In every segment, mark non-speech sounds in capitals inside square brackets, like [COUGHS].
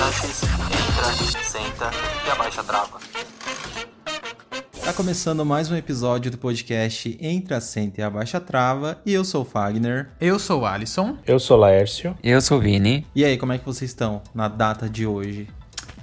Visitantes, entra, senta e abaixa a trava. Tá começando mais um episódio do podcast Entre a Senta e Abaixa a Trava e eu sou o Fagner. Eu sou o Alisson. Eu sou o Laércio. Eu sou o Vini. E aí, como é que vocês estão na data de hoje?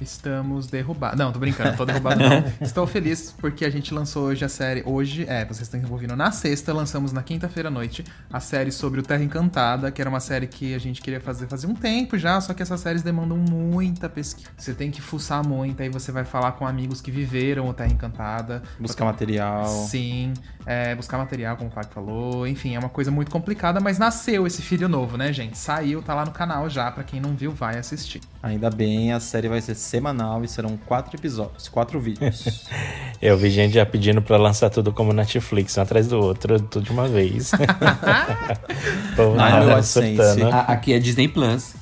Estamos derrubados. Não, tô brincando, tô derrubado não. [LAUGHS] Estou feliz porque a gente lançou hoje a série. Hoje, é, vocês estão ouvindo na sexta, lançamos na quinta-feira à noite a série sobre o Terra Encantada, que era uma série que a gente queria fazer fazia um tempo já, só que essas séries demandam muita pesquisa. Você tem que fuçar muito, aí você vai falar com amigos que viveram o Terra Encantada. Buscar material. Sim, é, buscar material, como o Fábio falou. Enfim, é uma coisa muito complicada, mas nasceu esse filho novo, né, gente? Saiu, tá lá no canal já, pra quem não viu, vai assistir. Ainda bem, a série vai ser semanal e serão quatro episódios, quatro vídeos. [LAUGHS] Eu vi gente já pedindo pra lançar tudo como Netflix, um atrás do outro, tudo de uma vez. [LAUGHS] Não, surtando. A- aqui é Disney Plus.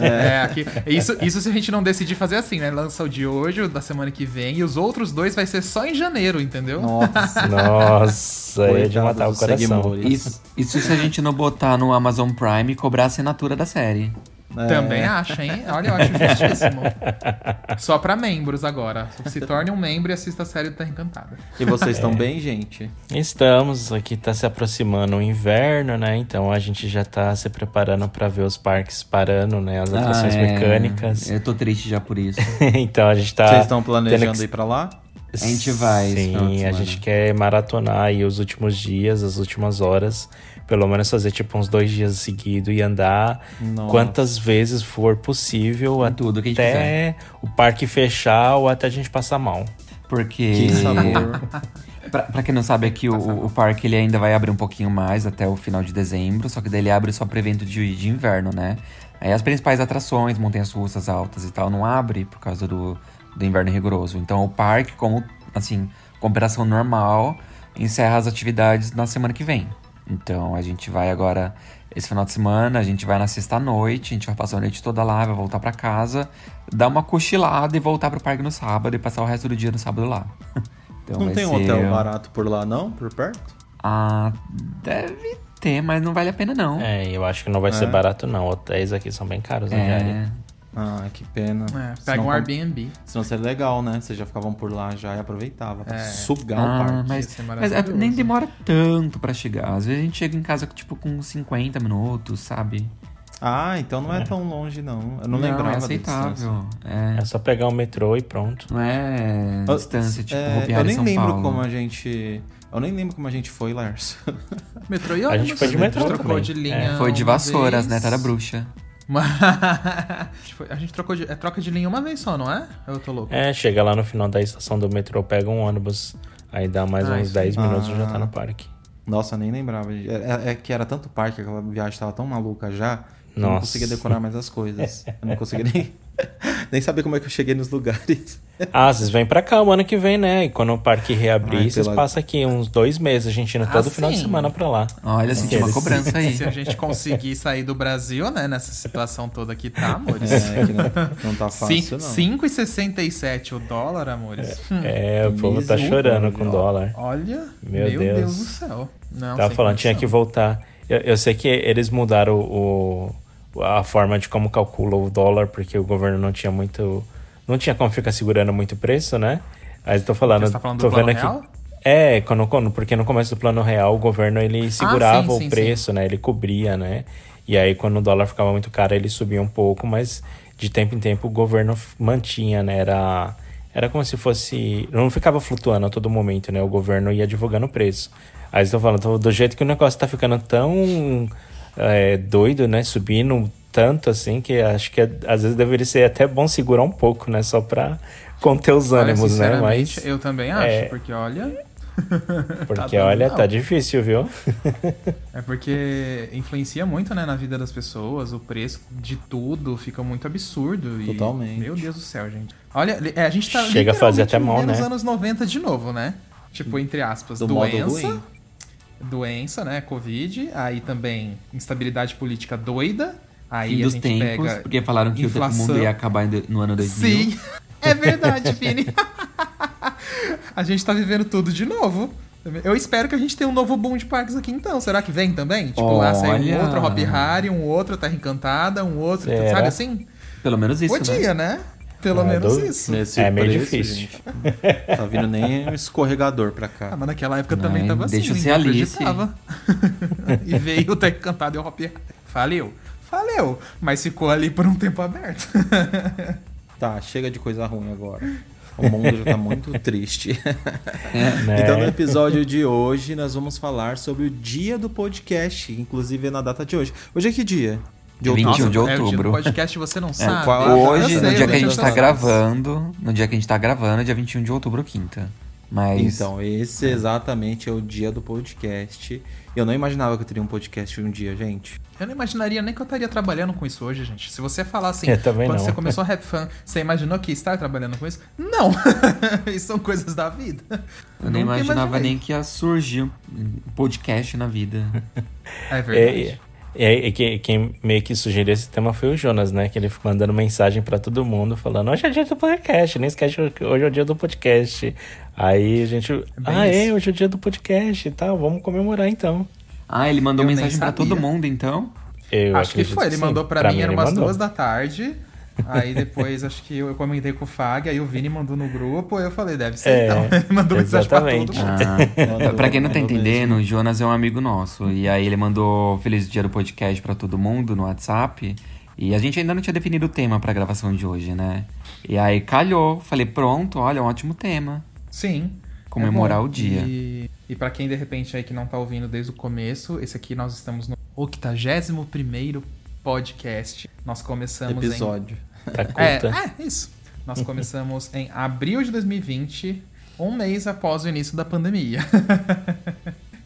É, aqui, isso, isso se a gente não decidir fazer assim, né? Lança o de hoje, o da semana que vem, e os outros dois vai ser só em janeiro, entendeu? Nossa, [LAUGHS] Nossa, é de matar o coração. Isso, isso se a gente não botar no Amazon Prime e cobrar a assinatura da série. É, Também acho, hein? Olha, eu acho justíssimo. [LAUGHS] Só pra membros agora. Se torne um membro e assista a série do Terra Encantada. E vocês estão bem, gente? Estamos, aqui tá se aproximando o inverno, né? Então a gente já tá se preparando pra ver os parques parando, né? As atrações Ah, é. mecânicas. Eu tô triste já por isso. [LAUGHS] então a gente tá. Vocês estão planejando que- ir pra lá? A gente vai Sim, a gente quer maratonar aí os últimos dias, as últimas horas. Pelo menos fazer tipo uns dois dias seguidos e andar Nossa. quantas vezes for possível Em tudo que a gente até o parque fechar ou até a gente passar mal. Porque. Que sabor. [LAUGHS] Pra, pra quem não sabe, aqui o, o parque ele ainda vai abrir um pouquinho mais até o final de dezembro, só que daí ele abre só para evento de, de inverno, né? Aí as principais atrações, montanhas russas altas e tal, não abre por causa do, do inverno rigoroso. Então o parque, como assim, com operação normal, encerra as atividades na semana que vem. Então a gente vai agora, esse final de semana, a gente vai na sexta-noite, a gente vai passar a noite toda lá, vai voltar pra casa, dar uma cochilada e voltar pro parque no sábado e passar o resto do dia no sábado lá. [LAUGHS] Então Não tem um ser- hotel barato por lá, não? Por perto? ah, deve ter, mas não vale a pena não. É, eu acho que não vai É. ser barato não. Hotéis aqui são bem caros diária. É, Ah, que pena. É, pega Senão um Airbnb. Senão seria legal, né? Vocês já ficavam por lá já e aproveitava pra É. sugar o Ah, parque. mas, é mas é- nem demora tanto pra chegar. Às vezes a gente chega em casa tipo com 50 minutos, sabe? Ah, então não é, tão longe, não. Eu não, lembrava é da distância. aceitável. É, É só pegar o metrô e pronto. não é Eu- distância, tipo, é, Eu nem São lembro Paulo. como a gente. Eu nem lembro como a gente foi, Lars. Metrô e A ônibus. gente foi de A gente metrô trocou também. de linha. É, Foi de vassouras, vez. né? Tá da bruxa. Mas- a gente foi- a gente trocou de. É troca de linha uma vez só, não é? Eu tô louco. É, chega lá no final da estação do metrô, pega um ônibus, aí dá mais Ah, uns isso 10 aí. minutos e já Ah. tá no parque. Nossa, eu nem lembrava. É, é- é que era tanto parque, aquela viagem tava tão maluca já, que eu não Nossa. conseguia decorar mais as coisas. [LAUGHS] Eu não conseguia nem. [LAUGHS] Nem sabia como é que eu cheguei nos lugares. [LAUGHS] Ah, vocês vêm pra cá o ano que vem, né? E quando o parque reabrir, Ai, vocês pela- passam aqui uns dois meses, a gente indo todo Ah, final de sim. semana pra lá. Olha, senti uma cobrança aí. Se a gente conseguir sair do Brasil, né, nessa situação toda que tá, amores. É, que não, não tá fácil, não. 5,67 o dólar, amores. Hum. É, o povo tá chorando com dólar. Olha, Meu meu, Deus. Deus. do céu. Não, Tava falando, tinha que condição. voltar. Eu, eu sei que eles mudaram o, o- a forma de como calcula o dólar, porque o governo não tinha muito. Não tinha como ficar segurando muito preço, né? Aí eu tô falando. Você tá falando tô do plano vendo aqui. real? É, quando, quando, porque no começo do plano real o governo ele segurava sim, sim, o preço, né? Ele cobria, né? E aí quando o dólar ficava muito caro ele subia um pouco, mas de tempo em tempo o governo mantinha, né? Era, era como se fosse. Não ficava flutuando a todo momento, né? O governo ia divulgando o preço. Aí tô falando, do jeito que o negócio tá ficando tão é, doido, né? Subindo tanto assim que acho que às vezes deveria ser até bom segurar um pouco, né? Só pra conter os Olha, ânimos, né? sinceramente, Mas. eu também acho, é. porque olha, [LAUGHS] Porque dando olha, não. tá difícil, viu? [LAUGHS] é porque influencia muito, né, na vida das pessoas, o preço de tudo fica muito absurdo. E, Totalmente. Meu Deus do céu, gente. Olha, é, a gente tá Chega a fazer até mal, nos né? anos 90 de novo, né? Tipo, entre aspas, Do modo doença. ruim. Doença, né? Covid. Aí também instabilidade política doida. Aí Fim a dos gente tempos, pega porque falaram que o inflação. mundo ia acabar no ano 2000. Sim, [LAUGHS] é verdade, Vini. [LAUGHS] a gente tá vivendo tudo de novo. Eu espero que a gente tenha um novo boom de parques aqui então. Será que vem também? Tipo, lá sai um Olha. outro Hop Harry, um outro Terra Encantada, um outro, Será? sabe assim? Pelo menos isso, Podia, né? né? Pelo Ah, menos do- isso. Nesse É meio preço, difícil. gente. [LAUGHS] Tá vindo nem um escorregador pra cá. Ah, mas naquela época Não, também tava assim. Deixa eu ninguém ser Alice. acreditava. [LAUGHS] e veio o Terra Encantada e o Hop Harry. Faleu. Faleu. Mas ficou ali por um tempo aberto. [LAUGHS] Tá, chega de coisa ruim agora. O mundo já tá muito triste. Né? Então, no episódio de hoje, nós vamos falar sobre o dia do podcast, inclusive na data de hoje. Hoje é que dia? De 21 outubro. de É, o dia do outubro. podcast você não sabe. qual Hoje, sei, no dia que a gente tá gravando, no dia que a gente tá gravando, é dia 21 de outubro, quinta. Mas Então, esse exatamente é o dia do podcast. Eu não imaginava que eu teria um podcast um dia, gente. Eu não imaginaria nem que eu estaria trabalhando com isso hoje, gente. Se você falar assim, também quando não. você começou a [LAUGHS] Rap Fan, você imaginou que ia estar trabalhando com isso? Não! [LAUGHS] isso são coisas da vida. eu nem Nunca imaginava imaginei. nem que ia surgir um podcast na vida. É É, verdade. é, é que- quem meio que sugeriu esse tema foi o Jonas, né? Que ele ficou mandando mensagem pra todo mundo, falando: Hoje é dia do podcast, nem esquece que hoje é o dia do podcast. Aí a gente. ah, é, hoje é o dia do podcast e tal, vamos comemorar então. Ah, ele mandou Eu mensagem pra todo mundo, então? Eu acho que foi. Ele sim. mandou pra, mim, era ele umas mandou. duas da tarde. Aí depois acho que eu comentei com o Fag, aí o Vini mandou no grupo, aí eu falei, deve ser É, então. Ele [LAUGHS] mandou mensagem pra todo exatamente. mundo. Ah, Mandou- pra quem não tá entendendo, o Jonas é um amigo nosso. E aí ele mandou Feliz Dia do Podcast pra todo mundo no WhatsApp. E a gente ainda não tinha definido o tema pra gravação de hoje, né? E aí calhou. Falei, pronto, olha, um ótimo tema. Sim. Comemorar É o dia. E, e para quem de repente aí que não tá ouvindo desde o começo, esse aqui nós estamos no 81º podcast. Nós começamos Episódio. Em... É, curta. é, isso. Nós começamos em abril de 2020, um mês após o início da pandemia. [LAUGHS]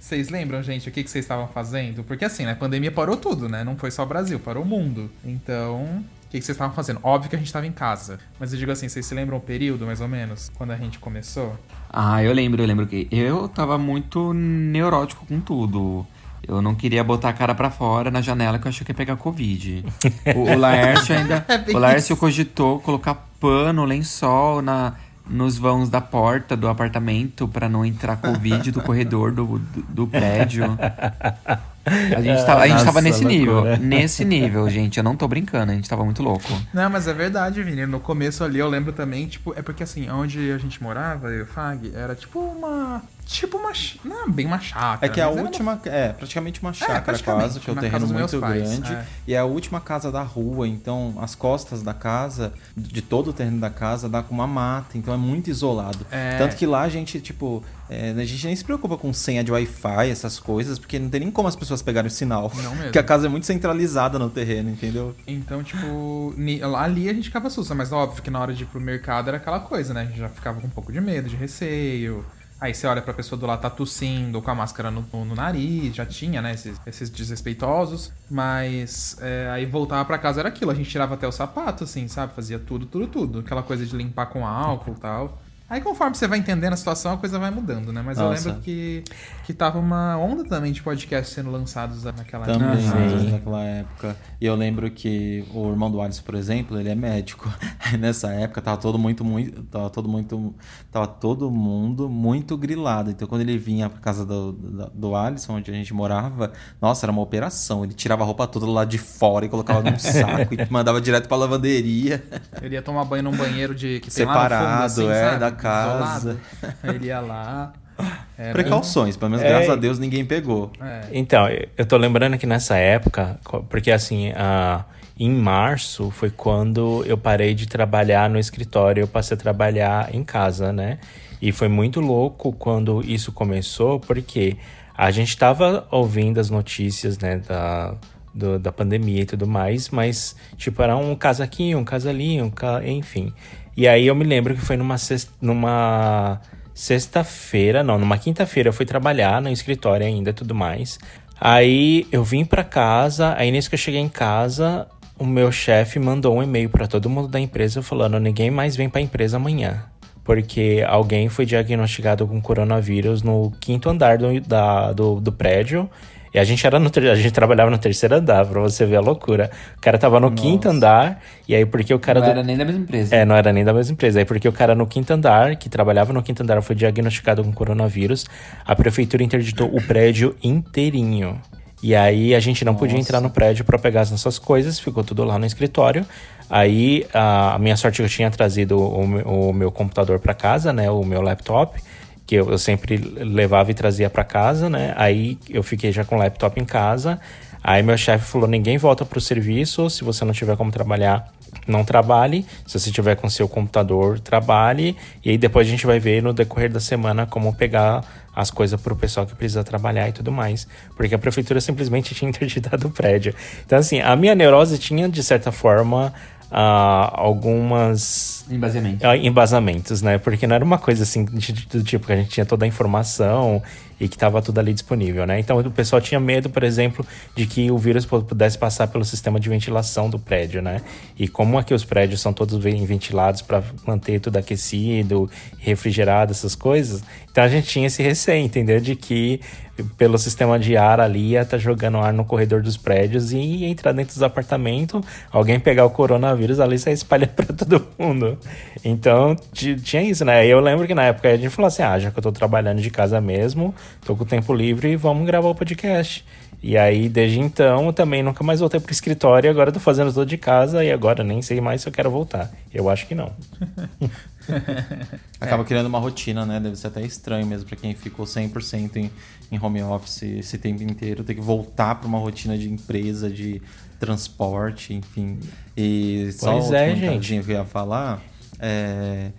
Vocês lembram, gente, o que, que vocês estavam fazendo? Porque assim, né, a pandemia parou tudo, né? Não foi só o Brasil, parou o mundo. Então, o que, que vocês estavam fazendo? Óbvio que a gente estava em casa. Mas eu digo assim, vocês se lembram o período, mais ou menos, quando a gente começou? Ah, eu lembro, eu lembro que eu tava muito neurótico com tudo. Eu não queria botar a cara pra fora na janela que eu achei que ia pegar Covid. O, o Laércio [LAUGHS] ainda. É o Laércio cogitou colocar pano, lençol na, nos vãos da porta do apartamento pra não entrar Covid do corredor do, do, do prédio. A gente tava, a gente Nossa, tava nesse nível. loucura. Nesse nível, gente. Eu não tô brincando, a gente tava muito louco. Não, mas é verdade, Vini. No começo ali eu lembro também, tipo, é porque assim, onde a gente morava, eu e o Fag, era tipo uma. Tipo uma. Não, bem uma chácara. É que a mas era uma- última. É, praticamente uma chácara praticamente, quase, que é um terreno muito grande. é. E é a última casa da rua, então as costas da casa, de todo o terreno da casa, dá com uma mata, então é muito isolado. É. Tanto que lá a gente, tipo, é, a gente nem se preocupa com senha de Wi-Fi, essas coisas, porque não tem nem como as pessoas pegarem o sinal. Não [LAUGHS] mesmo. Porque a casa é muito centralizada no terreno, entendeu? Então, tipo, ali a gente ficava sussa, mas óbvio que na hora de ir pro mercado era aquela coisa, né? A gente já ficava com um pouco de medo, de receio. Aí você olha pra pessoa do lado tá tossindo com a máscara no, no, nariz, já tinha, né, esses, esses desrespeitosos. Mas é, aí voltava pra casa era aquilo, a gente tirava até o sapato, assim, sabe? Fazia tudo, tudo, tudo. Aquela coisa de limpar com álcool e tal. Aí conforme você vai entendendo a situação, a coisa vai mudando, né? Mas eu Nossa. lembro que, que tava uma onda também de podcasts sendo lançados naquela Também, época. naquela época. E eu lembro que o irmão do Alisson, por exemplo, ele é médico. [LAUGHS] Aí nessa época tava todo muito, muito. Tava todo muito. Tava todo mundo muito grilado. Então quando ele vinha pra casa do, do, do Alisson, onde a gente morava, nossa, era uma operação. Ele tirava a roupa toda do lado de fora e colocava num [LAUGHS] saco e mandava direto pra lavanderia. Ele ia tomar banho num banheiro de que tem lá no Separado, fundo, assim, é, sabe? da casa. Isolado. Ele ia lá. [LAUGHS] Era- Precauções, pelo menos É. graças a Deus ninguém pegou. É. Então, eu tô lembrando que nessa época, porque assim, ah, em março foi quando eu parei de trabalhar no escritório, eu passei a trabalhar em casa, né? E foi muito louco quando isso começou, porque a gente tava ouvindo as notícias, né, da, do- da pandemia e tudo mais, mas, tipo, era um caso aqui, um caso ali, um ca... enfim. E aí eu me lembro que foi numa sexta, numa sexta-feira, não, numa quinta-feira eu fui trabalhar no escritório ainda tudo mais. Aí eu vim pra casa, aí nisso que eu cheguei em casa, o meu chefe mandou um e-mail pra todo mundo da empresa falando: ninguém mais vem pra empresa amanhã. Porque alguém foi diagnosticado com coronavírus no quinto andar do, da- do, do prédio. E a gente era no a gente trabalhava no terceiro andar, pra você ver a loucura. O cara tava no quinto andar, e aí porque o cara Não do- era nem da mesma empresa. é, não era nem da mesma empresa. Aí porque o cara no quinto andar, que trabalhava no quinto andar, foi diagnosticado com coronavírus, a prefeitura interditou o prédio inteirinho. E aí a gente não podia entrar no prédio para pegar as nossas coisas, ficou tudo lá no escritório. Aí a, minha sorte é que eu tinha trazido o, meu- o meu computador para casa, né, o meu laptop, que eu, eu sempre levava e trazia para casa, né? Aí eu fiquei já com o laptop em casa. Aí meu chefe falou: ninguém volta pro serviço, se você não tiver como trabalhar, não trabalhe. Se você tiver com seu computador, trabalhe. E aí depois a gente vai ver no decorrer da semana como pegar as coisas pro pessoal que precisa trabalhar e tudo mais. Porque a prefeitura simplesmente [LAUGHS] tinha interditado o prédio. Então, assim, a minha neurose tinha, de certa forma, ah, algumas ah, embasamentos, né? Porque não era uma coisa assim do tipo que a gente tinha toda a informação e que estava tudo ali disponível, né? Então o pessoal tinha medo, por exemplo, de que o vírus pu- pudesse passar pelo sistema de ventilação do prédio, né? E como aqui os prédios são todos ventilados para manter tudo aquecido, refrigerado, essas coisas, então a gente tinha esse receio, entendeu? De que pelo sistema de ar ali ia estar jogando ar no corredor dos prédios e entrar dentro dos apartamentos, alguém pegar o coronavírus ali e sair espalhando [LAUGHS] para todo mundo. Então ti- tinha isso, né? Eu lembro que na época a gente falou assim: ah, já que eu tô trabalhando de casa mesmo, tô com tempo livre, vamos gravar o podcast. E aí, desde então, eu também nunca mais voltei pro escritório. Agora eu tô fazendo tudo de casa e agora nem sei mais se eu quero voltar. Eu acho que não. [LAUGHS] Acaba criando uma rotina, né? Deve ser até estranho mesmo pra quem ficou 100% em, em home office esse tempo inteiro, ter que voltar pra uma rotina de empresa, de transporte, enfim. E só Pois outro é, comentáriozinho que eu ia falar. é,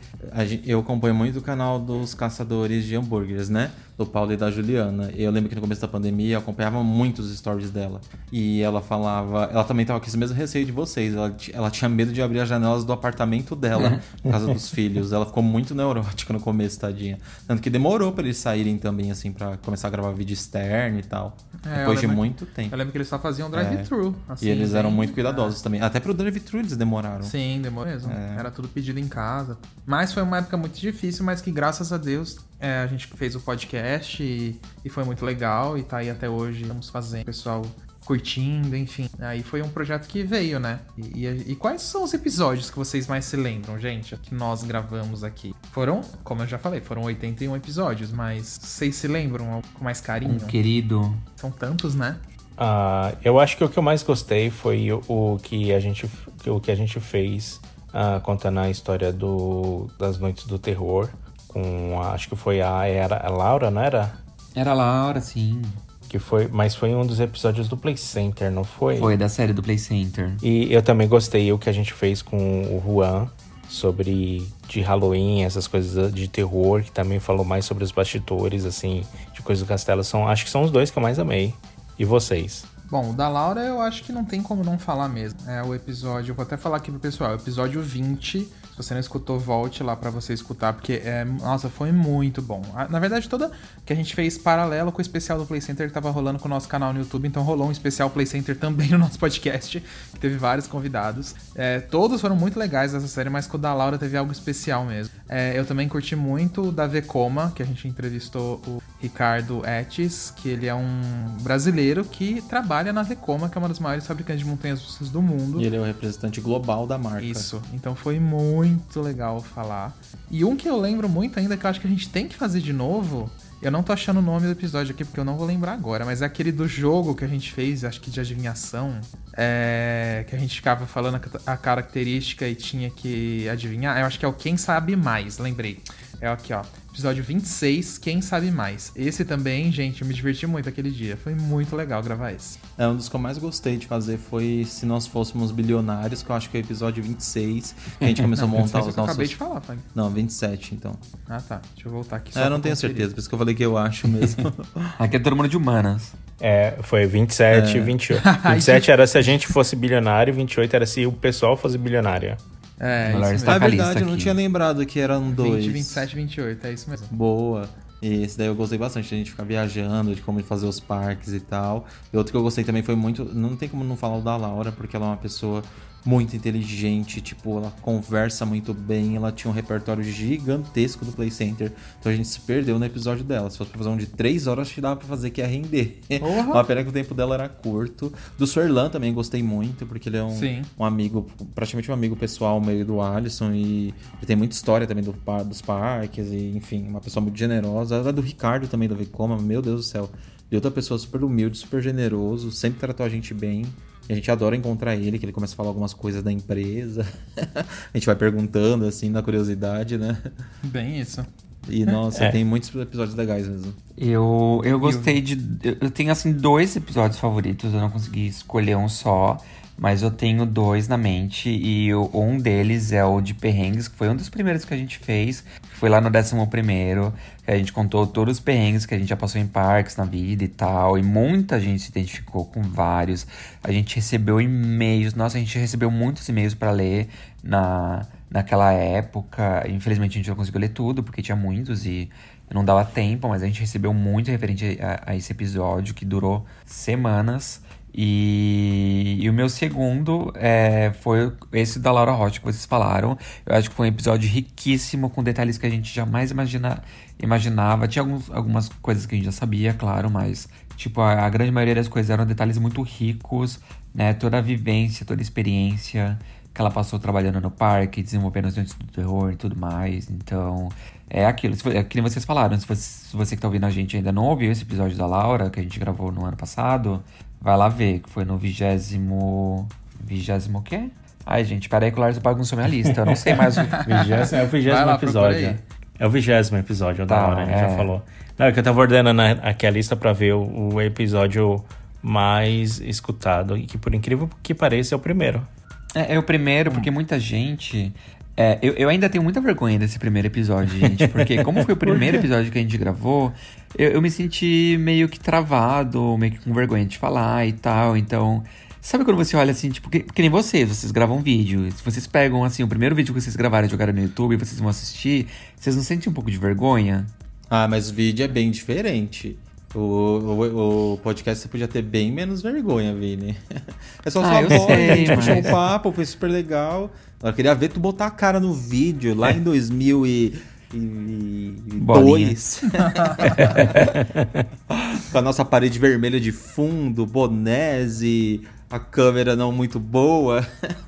eu acompanho muito o canal dos caçadores de hambúrgueres, né? Do Paulo e da Juliana. Eu lembro que no começo da pandemia eu acompanhava muito os stories dela. E ela falava. Ela também tava com esse mesmo receio de vocês. Ela, ela tinha medo de abrir as janelas do apartamento dela por causa dos filhos. Ela ficou muito neurótica no começo, tadinha. Tanto que demorou pra eles saírem também, assim, pra começar a gravar vídeo externo e tal. É, Depois de muito tempo. Eu lembro que eles só faziam drive-thru. assim, e eles eram muito cuidadosos também. Até pro drive-thru eles demoraram. Sim, demorou mesmo. É. Era tudo pedido em casa. Mas foi uma época muito difícil, mas que graças a Deus é, a gente fez o podcast e, e foi muito legal. E tá aí até hoje, estamos fazendo, o pessoal curtindo, enfim. Aí foi um projeto que veio, né? E, e- e quais são os episódios que vocês mais se lembram, gente? Que nós gravamos aqui? Foram, como eu já falei, foram 81 episódios, mas vocês se lembram com mais carinho? Um querido. São tantos, né? Ah, eu acho que o que eu mais gostei foi o, o que a gente o que a gente fez ah, contando a história do, das noites do terror com a- acho que foi a era a Laura não era Era a Laura, sim. que foi mas foi um dos episódios do Play Center não foi Foi da série do Play Center. e eu também gostei o que a gente fez com o Juan sobre de Halloween essas coisas de terror que também falou mais sobre os bastidores assim de coisas do castelo são acho que são os dois que eu mais amei e vocês Bom, o da Laura eu acho que não tem como não falar mesmo. É o episódio, eu vou até falar aqui pro pessoal, é o episódio 20 Se você não escutou, volte lá pra você escutar, porque, é, nossa, foi muito bom. Na verdade, toda que a gente fez paralelo com o especial do Play Center que tava rolando com o nosso canal no YouTube, então rolou um especial Play Center também no nosso podcast, que teve vários convidados. É, todos foram muito legais dessa série, mas com o da Laura teve algo especial mesmo. É, eu também curti muito o da Vekoma, que a gente entrevistou o Ricardo Etes, que ele é um brasileiro que trabalha na Vekoma, que é uma das maiores fabricantes de montanhas russas do mundo. E ele é o representante global da marca. Isso, então foi muito legal falar. E um que eu lembro muito ainda, que eu acho que a gente tem que fazer de novo, eu não tô achando o nome do episódio aqui porque eu não vou lembrar agora, mas é aquele do jogo que a gente fez, acho que de adivinhação, é, que a gente ficava falando a característica e tinha que adivinhar. Eu acho que é o Quem Sabe Mais, lembrei. É aqui, ó. Episódio 26, Quem Sabe Mais. Esse também, gente, eu me diverti muito aquele dia. Foi muito legal gravar esse. É, um dos que eu mais gostei de fazer foi Se Nós Fôssemos Bilionários, que eu acho que é o episódio 26, que a gente começou [LAUGHS] Não, a montar os que eu nossos... acabei de falar, Fag. Não, 27, então. Ah, tá. Deixa eu voltar aqui. só É, eu não tenho conferir. certeza, por isso que eu falei que eu acho mesmo. [LAUGHS] Aqui é todo mundo de humanas. É, foi 27 e 28. 27 [LAUGHS] era se a gente fosse bilionário, 28 era se o pessoal fosse bilionário. É, Melhor isso é verdade, lista eu não aqui. tinha lembrado que eram dois. 20, 27, 28, é isso mesmo. Boa. E esse daí eu gostei bastante, de a gente ficar viajando, de como fazer os parques e tal. E outro que eu gostei também foi muito. Não tem como não falar o da Laura, porque ela é uma pessoa muito inteligente, tipo, ela conversa muito bem, ela tinha um repertório gigantesco do Play Center. Então a gente se perdeu no episódio dela. Se fosse pra fazer um de 3 horas, acho que dava pra fazer que ia render. Porra! [LAUGHS] Uma pena que o tempo dela era curto. Do Suerlan também gostei muito, porque ele é um, um amigo, praticamente um amigo pessoal meio do Alisson e ele tem muita história também do, dos parques e, enfim, uma pessoa muito generosa. A do Ricardo também, do Vekoma, meu Deus do céu. E outra pessoa super humilde, super generoso, sempre tratou a gente bem. E a gente adora encontrar ele, que ele começa a falar algumas coisas da empresa. [LAUGHS] a gente vai perguntando, assim, na curiosidade, né? Bem isso. E, nossa, É. tem muitos episódios legais mesmo. Eu, eu gostei de. Eu eu tenho, assim, dois episódios favoritos. Eu não consegui escolher um só. Mas eu tenho dois na mente. E um deles é o de perrengues, que foi um dos primeiros que a gente fez. Foi lá no 11 primeiro. Que a gente contou todos os perrengues que a gente já passou em parques na vida e tal. E muita gente se identificou com vários. A gente recebeu e-mails. Nossa, a gente recebeu muitos e-mails pra ler na, naquela época. Infelizmente a gente não conseguiu ler tudo, porque tinha muitos e não dava tempo, mas a gente recebeu muito referente a, a esse episódio que durou semanas. E, e o meu segundo é, foi esse da Laura Rocha que vocês falaram. Eu acho que foi um episódio riquíssimo, com detalhes que a gente jamais imagina, imaginava. Tinha alguns, algumas coisas que a gente já sabia, claro, mas tipo, a, a grande maioria das coisas eram detalhes muito ricos, né? Toda a vivência, toda a experiência que ela passou trabalhando no parque, desenvolvendo os dentes do terror e tudo mais. Então, é aquilo. É que nem vocês falaram, se você, se você que tá ouvindo a gente ainda não ouviu esse episódio da Laura, que a gente gravou no ano passado, vai lá ver, que foi no vigésimo... Vigésimo o quê? Ai, gente, peraí que o Lars bagunçou minha lista. Eu não sei mais o... [LAUGHS] Vigésimo, é o vigésimo lá, episódio. É o vigésimo episódio da Tá, hora, a gente já é. falou. Não, é que eu tava ordenando aqui a lista pra ver o, o episódio mais escutado. E que por incrível que pareça é o primeiro. É, é o primeiro, porque muita gente. É, eu, eu ainda tenho muita vergonha desse primeiro episódio, gente. Porque, como foi o [LAUGHS] primeiro episódio que a gente gravou, eu, eu me senti meio que travado, meio que com vergonha de falar e tal. Então, sabe quando você olha assim, tipo, que, que nem vocês, vocês gravam vídeo. Se vocês pegam, assim, o primeiro vídeo que vocês gravaram e jogaram no YouTube e vocês vão assistir, vocês não sentem um pouco de vergonha? Ah, mas o vídeo é bem diferente. O, o, o podcast você podia ter bem menos vergonha, Vini. [LAUGHS] É só Ah, sua voz, sei, a gente puxou mas- um papo, foi super legal. Eu queria ver tu botar a cara no vídeo lá em 2002. [LAUGHS] Com a nossa parede vermelha de fundo, bonés e a câmera não muito boa.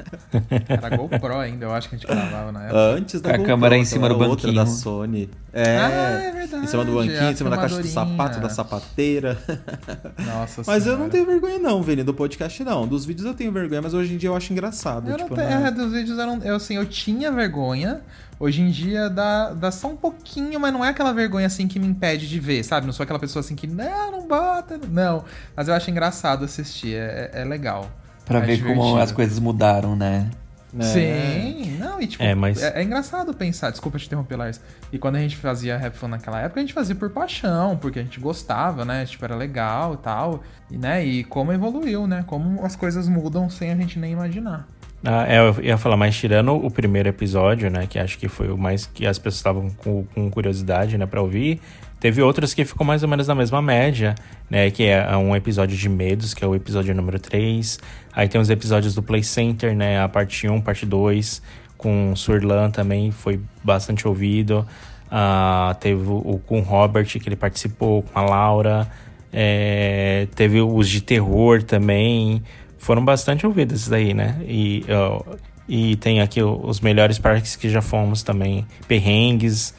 [LAUGHS] Era GoPro ainda, eu acho que a gente gravava na época. Antes da A GoPro, câmera em cima do aquela outra banquinho. da Sony. É, Ah, é verdade, Em cima do banquinho, a em cima da caixa do sapato, da sapateira. [LAUGHS] Nossa Mas eu não tenho vergonha não, Vini, do podcast não. Dos vídeos eu tenho vergonha, mas hoje em dia eu acho engraçado. Eu não tipo, tenho, né? é, dos vídeos eu não. Eu, assim, eu tinha vergonha. Hoje em dia dá, dá só um pouquinho, mas não é aquela vergonha assim que me impede de ver, sabe? Não sou aquela pessoa assim que, não, não bota. Não. Mas eu acho engraçado assistir, é, é legal. Pra É ver como divertido. as coisas mudaram, né? É. Sim, não, e tipo, É, mas- é, é engraçado pensar, desculpa te interromper, Lars. E quando a gente fazia Rap Fun naquela época, a gente fazia por paixão, porque a gente gostava, né? Tipo, era legal e tal. E, né? E como evoluiu, né? Como as coisas mudam sem a gente nem imaginar. Ah, é, eu ia falar, mas tirando o primeiro episódio, né? Que acho que foi o mais que as pessoas estavam com, com curiosidade, né, pra ouvir. Teve outros que ficou mais ou menos na mesma média, né? Que é um episódio de medos, que é o episódio número 3. Aí tem os episódios do Play Center, né? A parte 1, parte 2, com Surlan também foi bastante ouvido. Ah, teve o, com Robert, que ele participou, com a Laura. É, teve os de terror também. Foram bastante ouvidos esses aí, né? E, ó, e tem aqui os melhores parques que já fomos também. Perrengues,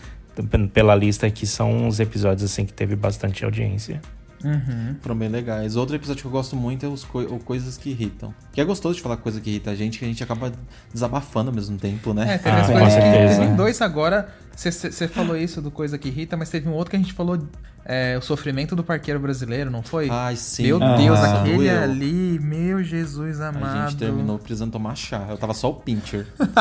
pela lista aqui, são os episódios assim que teve bastante audiência. Uhum. Foram bem legais. Outro episódio que eu gosto muito é os coi- o Coisas que Irritam. Que é gostoso de falar coisa que irrita a gente, que a gente acaba desabafando ao mesmo tempo, né? É, teve Ah, certeza. Teve dois agora. Você falou isso do coisa que irrita, mas teve um outro que a gente falou é, o sofrimento do parqueiro brasileiro, não foi? Ai, sim. Meu Ah, Deus, aquele doeu. ali, meu Jesus A amado. gente terminou precisando tomar chá. Eu tava só o pincher. [LAUGHS]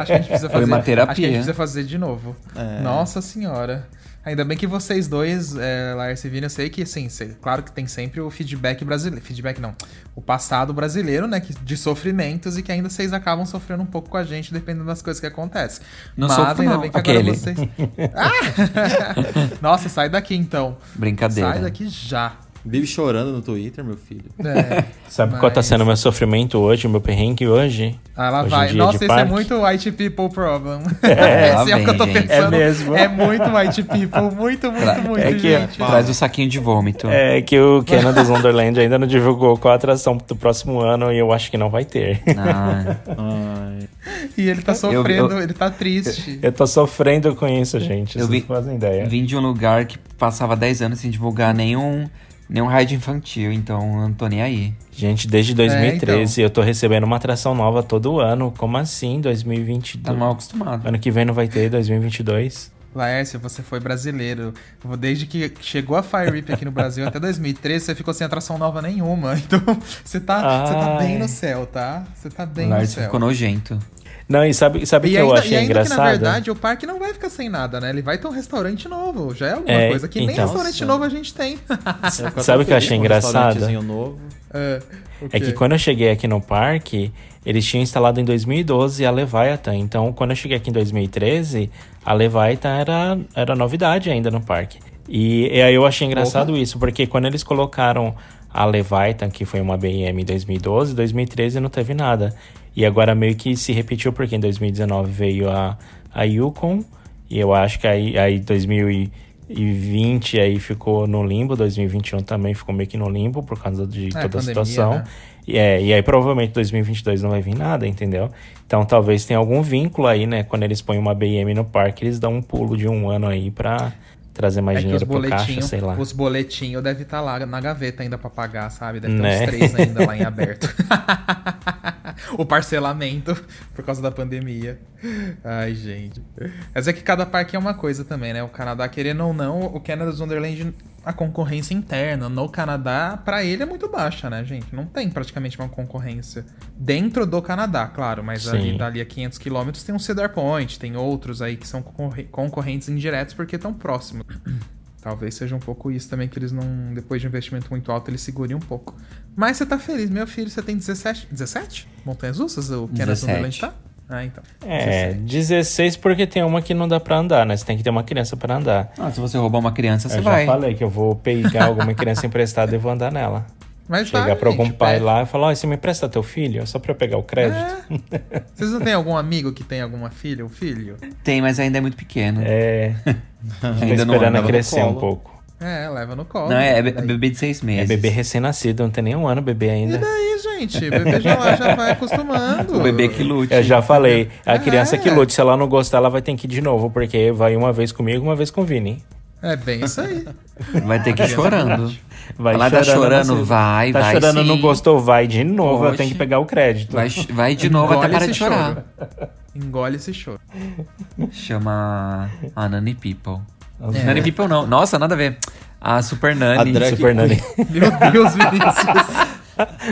Acho que a gente precisa Foi fazer. uma Acho que a gente terapia. precisa fazer de novo. É. Nossa senhora. Ainda bem que vocês dois, é, Lars e Vini, eu sei que, assim, cê- claro que tem sempre o feedback brasileiro. Feedback não. O passado brasileiro, né? que- De sofrimentos e que ainda vocês acabam sofrendo um pouco com a gente, dependendo das coisas que acontecem. Não Mas sofro, ainda não. bem que Aquele. agora vocês. [LAUGHS] Ah! [LAUGHS] Nossa, sai daqui então. Brincadeira. Sai daqui já. Vive chorando no Twitter, meu filho. É. [LAUGHS] Sabe qual tá Mas- sendo meu sofrimento hoje, meu perrengue hoje? Ah, lá Hoje vai. dia Nossa, de isso é parque? muito white people problem. É, [LAUGHS] Esse é o que eu tô gente. pensando. É mesmo? É muito white people. Muito, muito, Tra- muito, é que- gente. Traz o saquinho de vômito. É que o Canada's Wonderland ainda não divulgou qual a atração do próximo ano e eu acho que não vai ter. Ah, Ai. E ele tá Eu- sofrendo, eu- ele tá triste. Eu tô sofrendo com isso, gente. Eu Vocês vi- não fazem ideia. vim de um lugar que passava 10 anos sem divulgar nenhum, nenhum raid infantil, então eu não tô nem aí. Gente, desde É, 2013 eu tô recebendo uma atração nova todo ano. Como assim? 2022? Tá mal acostumado. Ano que vem não vai ter, 2022. Laércio, você foi brasileiro. Desde que chegou a Fire Rip aqui no Brasil até 2013, você ficou sem atração nova nenhuma. [LAUGHS] Então, você tá, você tá bem no céu, tá? Você tá bem no Lars céu. ficou nojento. Não, e sabe, sabe o que eu ainda, achei e ainda que, engraçado? na verdade, o parque não vai ficar sem nada, né? Ele vai ter um restaurante novo. Já é alguma É, coisa que nem então. restaurante Nossa. novo a gente tem. [LAUGHS] Sabe o que eu achei engraçado? Um novo. É, o É que quando eu cheguei aqui no parque, eles tinham instalado em 2012 a Leviathan. Então, quando eu cheguei aqui em 2013, a Leviathan era, era novidade ainda no parque. E, e aí eu achei engraçado isso, porque quando eles colocaram a Leviathan, que foi uma BM em 2012, 2013 não teve nada. E agora meio que se repetiu, porque em 2019 veio a, a Yukon, e eu acho que aí, aí 2020 aí ficou no limbo, 2021 também ficou meio que no limbo por causa de toda a pandemia, situação. né? E, é, e aí provavelmente 2022 não vai vir nada, entendeu? Então talvez tenha algum vínculo aí, né? Quando eles põem uma BM no parque, eles dão um pulo de um ano aí pra trazer mais É dinheiro pro caixa, sei lá. os boletinhos devem estar lá na gaveta ainda pra pagar, sabe? Deve ter Né? uns três ainda lá em [LAUGHS] aberto. [LAUGHS] [LAUGHS] o parcelamento [LAUGHS] por causa da pandemia. Ai, gente. Mas é que cada parque é uma coisa também, né? O Canadá, querendo ou não, o Canada's Wonderland, a concorrência interna no Canadá, pra ele é muito baixa, né, gente? Não tem praticamente uma concorrência dentro do Canadá, claro, mas Sim. ali dali a 500 quilômetros tem um Cedar Point, tem outros aí que são concorre- concorrentes indiretos porque estão próximos. [CLEARS THROAT] Talvez seja um pouco isso também, que eles não, depois de um investimento muito alto, eles segurem um pouco. Mas você tá feliz, meu filho, você tem 17, 17 montanhas russas? O Canada's 17. Wonderland tá? Ah, então. É, 17. 16 porque tem uma que não dá pra andar, né? Você tem que ter uma criança pra andar. Ah, se você roubar uma criança, você eu vai. já falei que eu vou pegar alguma criança emprestada e vou andar nela. Mas Chegar vai, pra algum gente, pai pede. lá e falar, ó, você me empresta teu filho? Só pra eu pegar o crédito? É. Vocês não têm algum amigo que tem alguma filha ou filho? Tem, mas ainda é muito pequeno. É. [LAUGHS] Tô ainda não esperando anda no crescer um pouco. É, leva no colo. Não, é, é bebê de seis É meses. bebê recém-nascido, não tem nem um ano bebê E ainda. daí, gente? O bebê já, já vai acostumando. O bebê que lute. Eu já falei, a criança É. que lute, se ela não gostar, ela vai ter que ir de novo, porque vai uma vez comigo, uma vez com o Vini. É bem isso aí. Vai ter que ir chorando. Vai Ela tá chorando, você- vai, Tá vai chorando, sim. não gostou, vai de novo, eu Oxe. tenho que pegar o crédito. Vai, vai de novo até Engole parar de chorar. choro. Engole esse choro. Chama a Nani People. É. Nani People não. Nossa, nada a ver. A Super Nani. A drag Super Nani. Meu Deus, Vinícius.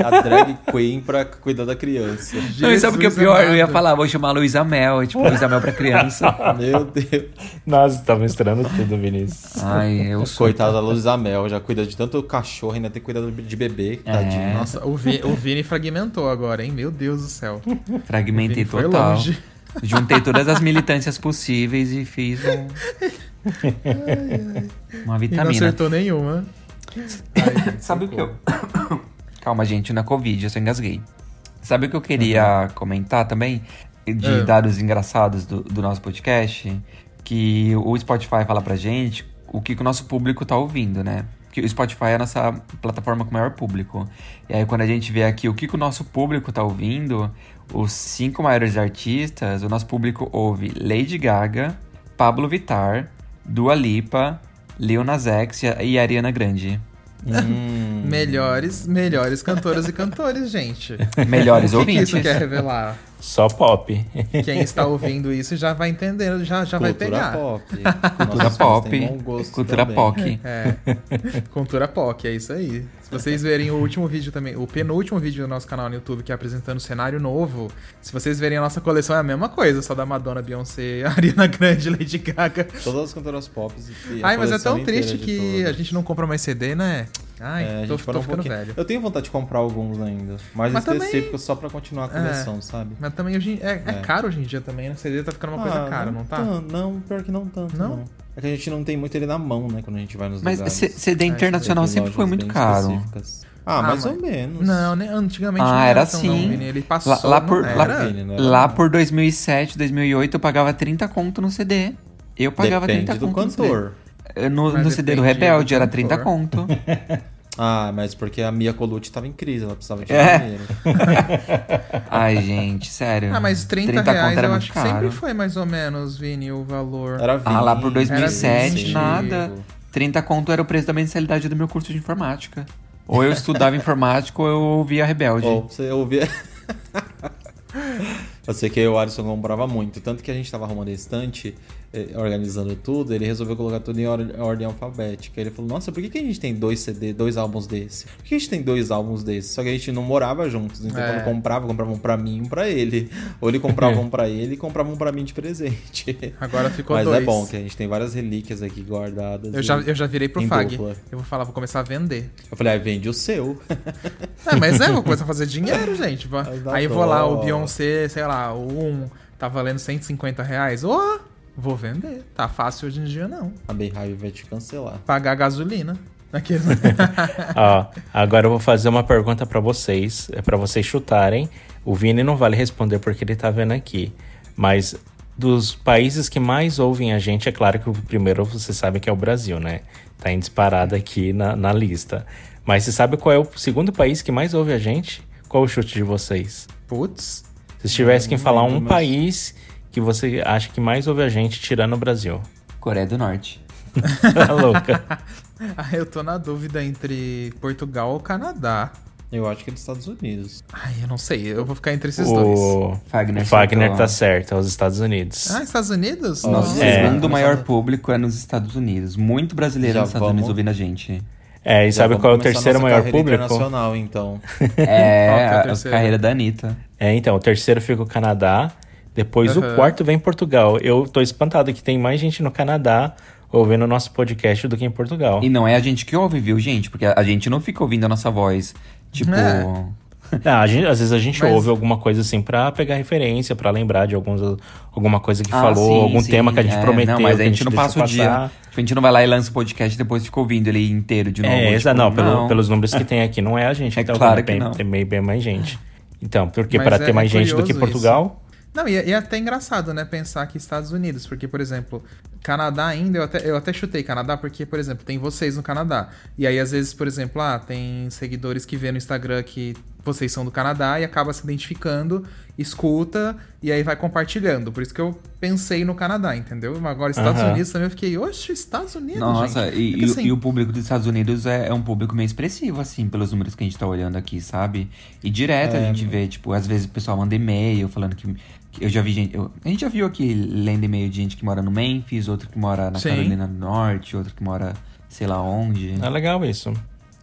a drag queen pra cuidar da criança. Não, e sabe o que é pior? Eu ia amado. falar, vou chamar a Luísa Mel, tipo, Luísa Mel pra criança. Meu Deus. Nossa, tá misturando tudo, Vinícius. Ai, eu sou. Coitada da Luísa Mel, já cuida de tanto cachorro, ainda tem que cuidar de bebê, É. tadinho. Nossa, o, Vi- o Vini fragmentou agora, hein? Meu Deus do céu. Fragmentei total. longe. Juntei todas as militâncias possíveis e fiz um... [LAUGHS] uma E não vitamina. acertou nenhuma. Ai, Sabe o que eu. [COUGHS] Calma, gente, na Covid, eu só engasguei. Sabe o que eu queria comentar também? De Ah. dados engraçados do, do nosso podcast? Que o Spotify fala pra gente o que, que o nosso público tá ouvindo, né? Que o Spotify é a nossa plataforma com maior público. E aí, quando a gente vê aqui o que, que o nosso público tá ouvindo, os cinco maiores artistas, o nosso público ouve Lady Gaga, Pablo Vittar, Dua Lipa, Lil Nas X e Ariana Grande. Hum. [LAUGHS] Melhores, melhores cantoras e cantores, gente. Melhores O que, que ouvintes. isso quer revelar? Só pop. Quem está ouvindo isso já vai entendendo, já, já vai Cultura pegar. pop. [LAUGHS] Cultura pop. bom gosto Cultura também. POC. É. Cultura POC, é isso aí. Se vocês verem o último vídeo também, o penúltimo vídeo do nosso canal no YouTube, que é apresentando o cenário novo, se vocês verem a nossa coleção é a mesma coisa, só da Madonna, Beyoncé, [LAUGHS] Ariana Grande, Lady Gaga. Todas as cantoras pop. e Ai, mas é tão triste que a gente não compra mais CD, né? Ai, É, a tô, tô um ficando pouquinho. velho. Eu tenho vontade de comprar alguns ainda, mas, Mas também- específicos só pra continuar a coleção, sabe? Mas também hoje, é, é É. caro hoje em dia também, né? CD tá ficando uma coisa Ah, cara, não tá? tan- Não, pior que não tanto. Não? Não? É que a gente não tem muito ele na mão, né? Quando a gente vai nos Mas lugares. C- CD É, internacional sempre foi muito caro. específicas. Ah, Ah, mais mas- ou menos. Não, né? antigamente Ah, não era tão, não, assim. Vini. Ele passou, Lá, lá não por, lá, era? Né? lá por 2007, 2008, eu pagava 30 conto no CD. Eu pagava Depende 30 do conto no CD. cantor. No, Mas no CD do Rebelde era cantor. 30 conto. [LAUGHS] Ah, mas porque a Mia Colucci tava em crise, ela precisava de É. dinheiro. [LAUGHS] Ai, gente, sério. Ah, mas 30, 30 reais conto era eu muito acho que caro. sempre foi mais ou menos, Vini, o valor. Era 20, Ah, lá por 2007, 25. nada. 30 conto era o preço da mensalidade do meu curso de informática. Ou eu estudava [LAUGHS] informática ou eu ouvia Rebelde. Ou você ouvia. Eu sei que o Alisson comprava muito. Tanto que a gente tava arrumando a estante, eh, organizando tudo, ele resolveu colocar tudo em or- ordem alfabética. Ele falou, nossa, por que, que a gente tem dois CD, dois álbuns desse? Por que a gente tem dois álbuns desses? Só que a gente não morava juntos. Então É. quando comprava, comprava um pra mim e um pra ele. Ou ele comprava [LAUGHS] um pra ele e comprava um pra mim de presente. Agora ficou Mas dois. é bom que a gente tem várias relíquias aqui guardadas. Eu já, e- eu já virei pro em Fag. dupla. Eu vou falar, vou começar a vender. Eu falei, ah, vende o seu. É, mas é, vou começar a fazer [LAUGHS] dinheiro, gente. Mas Aí vou lá, o dó. Beyoncé, sei lá, o 1 tá valendo 150 reais. Ô, vou vender. Tá fácil hoje em dia, não. A Beehive vai te cancelar. Pagar gasolina. Aqueles... [LAUGHS] Ó, agora eu vou fazer uma pergunta pra vocês, é para vocês chutarem. O Vini não vale responder porque ele tá vendo aqui, mas dos países que mais ouvem a gente, é claro que o primeiro você sabe que é o Brasil, né? Tá em disparada aqui na, na lista. Mas você sabe qual é o segundo país que mais ouve a gente? Qual o chute de vocês? Putz. Se tivesse que falar um mas- país que você acha que mais ouve a gente, tirando o Brasil. Coreia do Norte. Tá [LAUGHS] louca? [LAUGHS] Ah, eu tô na dúvida entre Portugal ou Canadá. Eu acho que é dos Estados Unidos. Ai, eu não sei. Eu vou ficar entre esses dois. O Fagner, o Fagner acertou. tá certo, é os Estados Unidos. Ah, Estados Unidos? Nosso Nossa. É. segundo maior público é nos Estados Unidos. Muito brasileiro Já nos Estados vamos- Unidos ouvindo a gente. É, e Já sabe qual é o terceiro maior público? internacional, então. É É, o a, a carreira da Anitta. É, então, o terceiro fica o Canadá, depois Aham. o quarto vem Portugal. Eu tô espantado que tem mais gente no Canadá ouvindo o nosso podcast do que em Portugal. E não é a gente que ouve, viu, gente? Porque a, a gente não fica ouvindo a nossa voz. Tipo. É. [LAUGHS] Ah, a gente- às vezes a gente Mas- ouve alguma coisa assim pra pegar referência, pra lembrar de alguns, alguma coisa que Ah, falou, sim, algum sim, tema que a gente é. prometeu. Não, mas que a gente não passa o dia. passar. Tipo, a gente não vai lá e lança o podcast e depois fica ouvindo ele inteiro de novo. É, tipo, exa- não, pelo- não. pelos números que [LAUGHS] tem aqui, não é a gente É que tá claro ouvindo, que tem, não. tem meio bem mais gente. Então, porque Mas para é- ter é mais gente do que Portugal, Não, e, é- e é até engraçado, né, pensar que Estados Unidos, porque, por exemplo, Canadá ainda, eu até, eu até chutei Canadá, porque, por exemplo, tem vocês no Canadá. E aí, às vezes, por exemplo, ah, tem seguidores que vê no Instagram que vocês são do Canadá e acaba se identificando, escuta e aí vai compartilhando. Por isso que eu pensei no Canadá, entendeu? Agora, Estados Aham. Unidos também eu fiquei, oxe, Estados Unidos, Nossa, gente. e, Porque, e o- assim, e o público dos Estados Unidos é, é um público meio expressivo, assim, pelos números que a gente tá olhando aqui, sabe? E direto É. a gente vê, tipo, às vezes o pessoal manda e-mail falando que. Eu já vi gente. eu- a gente já viu aqui lendo e-mail de gente que mora no Memphis, outro que mora na Sim. Carolina do Norte, outro que mora sei lá onde. é legal isso.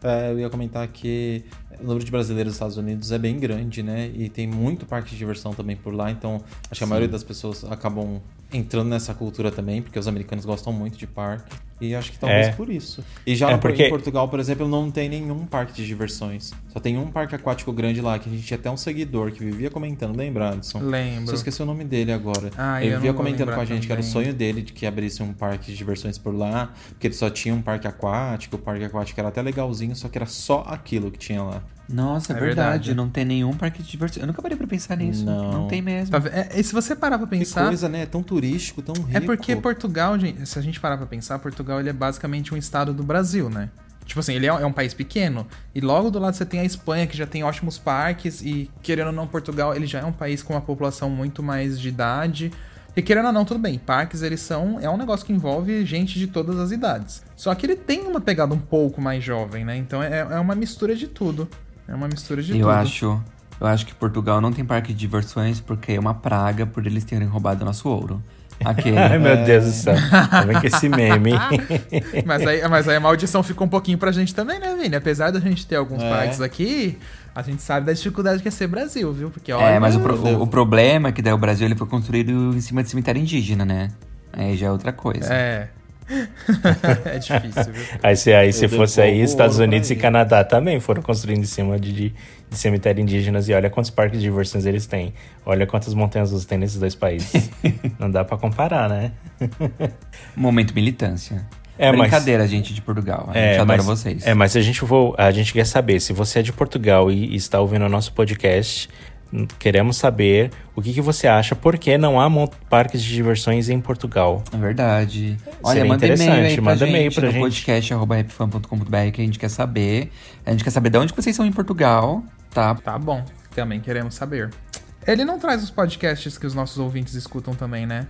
É, eu ia comentar que o número de brasileiros nos Estados Unidos é bem grande, né? E tem muito parque de diversão também por lá, então acho que a maioria das pessoas acabam entrando nessa cultura também, porque os americanos gostam muito de parque. E acho que talvez É. por isso. E já É no- porque- em Portugal, por exemplo, não tem nenhum parque de diversões. Só tem um parque aquático grande lá, que a gente tinha até um seguidor que vivia comentando, lembra, Adson? Lembro. Só esqueci o nome dele agora. Ah, eu ele vivia comentando com a gente que era o também. sonho dele de que abrisse um parque de diversões por lá, porque ele só tinha um parque aquático, o parque aquático era até legalzinho, só que era só aquilo que tinha lá. Nossa, é É verdade. verdade. Não tem nenhum parque de diversão. Eu nunca parei pra pensar nisso. Não. Não, tem mesmo. Tá é, e se você parar pra Que pensar. coisa, né? É tão turístico, tão rico. É porque Portugal, gente, se a gente parar pra pensar, Portugal ele é basicamente um estado do Brasil, né? Tipo assim, ele é, é um país pequeno, e logo do lado você tem a Espanha, que já tem ótimos parques, e querendo ou não, Portugal ele já é um país com uma população muito mais de idade. E querendo ou não, tudo bem, parques eles são. É um negócio que envolve gente de todas as idades. Só que ele tem uma pegada um pouco mais jovem, né? Então é, é uma mistura de tudo. É uma mistura de eu tudo. acho. Eu acho que Portugal não tem parque de diversões porque é uma praga por eles terem roubado nosso ouro. Aquele. [LAUGHS] Ai, meu Deus do céu. Tá vendo que esse meme. [LAUGHS] Mas aí, mas aí a maldição fica um pouquinho pra gente também, né, Vini? Apesar da gente ter alguns É. parques aqui, a gente sabe da dificuldade que é ser Brasil, viu? Porque olha. É, mas o, pro- o- o problema é que daí o Brasil ele foi construído em cima de cemitério indígena, né? Aí já é outra coisa. É. [LAUGHS] é difícil, viu? Aí se, aí, se fosse aí, Estados Unidos e. Canadá também foram construindo em cima de, de, de cemitério indígenas. E olha quantos parques de diversões eles têm. Olha quantas montanhas rusas tem nesses dois países. [LAUGHS] Não dá pra comparar, né? [LAUGHS] Momento militância. É, mas- Brincadeira, gente de Portugal. A gente adora vocês. É, mas se a gente for, a gente quer saber se você é de Portugal e, e está ouvindo o nosso podcast, queremos saber o que, que você acha, por que não há parques de diversões em Portugal? É verdade. Olha, Seria manda e-mail manda gente e-mail pra no gente. podcast.rapfan.com.br que a gente quer saber. A gente quer saber de onde vocês são em Portugal, tá? Tá bom. Também queremos saber. Ele não traz os podcasts que os nossos ouvintes escutam também, né?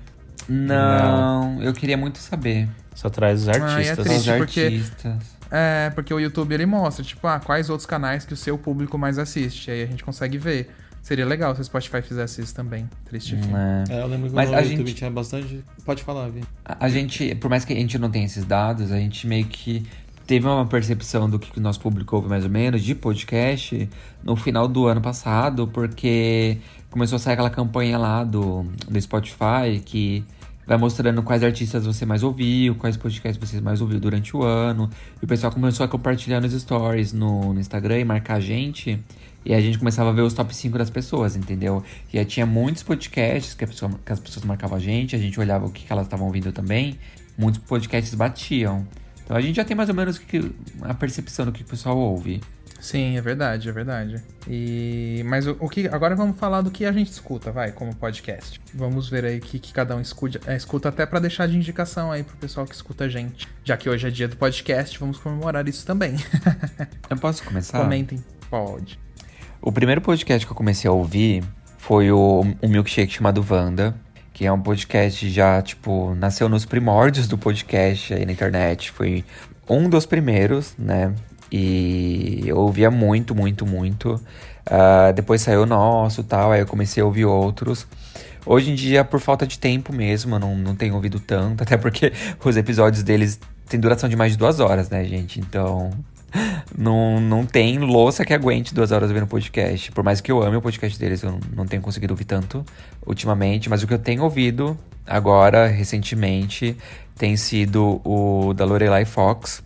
Não, eu queria muito saber. Só traz os artistas. é triste. Os porque- artistas. É, porque o YouTube ele mostra, tipo, ah, quais outros canais que o seu público mais assiste. Aí a gente consegue ver. Seria legal se o Spotify fizesse isso também. Triste fim. né? É, eu lembro que Mas no a YouTube gente- tinha bastante. Pode falar, Vi. A a gente, por mais que a gente não tenha esses dados, a gente meio que teve uma percepção do que que o nosso público ouve mais ou menos de podcast no final do ano passado, porque começou a sair aquela campanha lá do, do Spotify que vai mostrando quais artistas você mais ouviu, quais podcasts você mais ouviu durante o ano. E o pessoal começou a compartilhar nos stories no, no Instagram e marcar a gente. E a gente começava a ver os top 5 das pessoas, entendeu? E aí tinha muitos podcasts que, pessoa- que as pessoas marcavam a gente, a gente olhava o que, que elas estavam ouvindo também. Muitos podcasts batiam. Então a gente já tem mais ou menos a percepção do que o pessoal ouve. Sim, é verdade, é verdade. E mas o, o que agora vamos falar do que a gente escuta, vai, como podcast. Vamos ver aí o que, que cada um escuta, é, escuta até pra deixar de indicação aí pro pessoal que escuta a gente. Já que hoje é dia do podcast, vamos comemorar isso também. [LAUGHS] Eu posso começar? Comentem, pode. O primeiro podcast que eu comecei a ouvir foi o um milkshake chamado Wanda, que é um podcast já, tipo, nasceu nos primórdios do podcast aí na internet. Foi um dos primeiros, né? E eu ouvia muito, muito, muito. Ah, depois saiu o nosso tal, aí eu comecei a ouvir outros. Hoje em dia, por falta de tempo mesmo, eu não, não tenho ouvido tanto, [LAUGHS] até porque os episódios deles têm duração de mais de duas horas, né, gente? Então, não, não tem louça que aguente duas horas ouvindo podcast. Por mais que eu ame o podcast deles, eu não tenho conseguido ouvir tanto ultimamente. Mas o que eu tenho ouvido agora, recentemente, tem sido o da Lorelai Fox,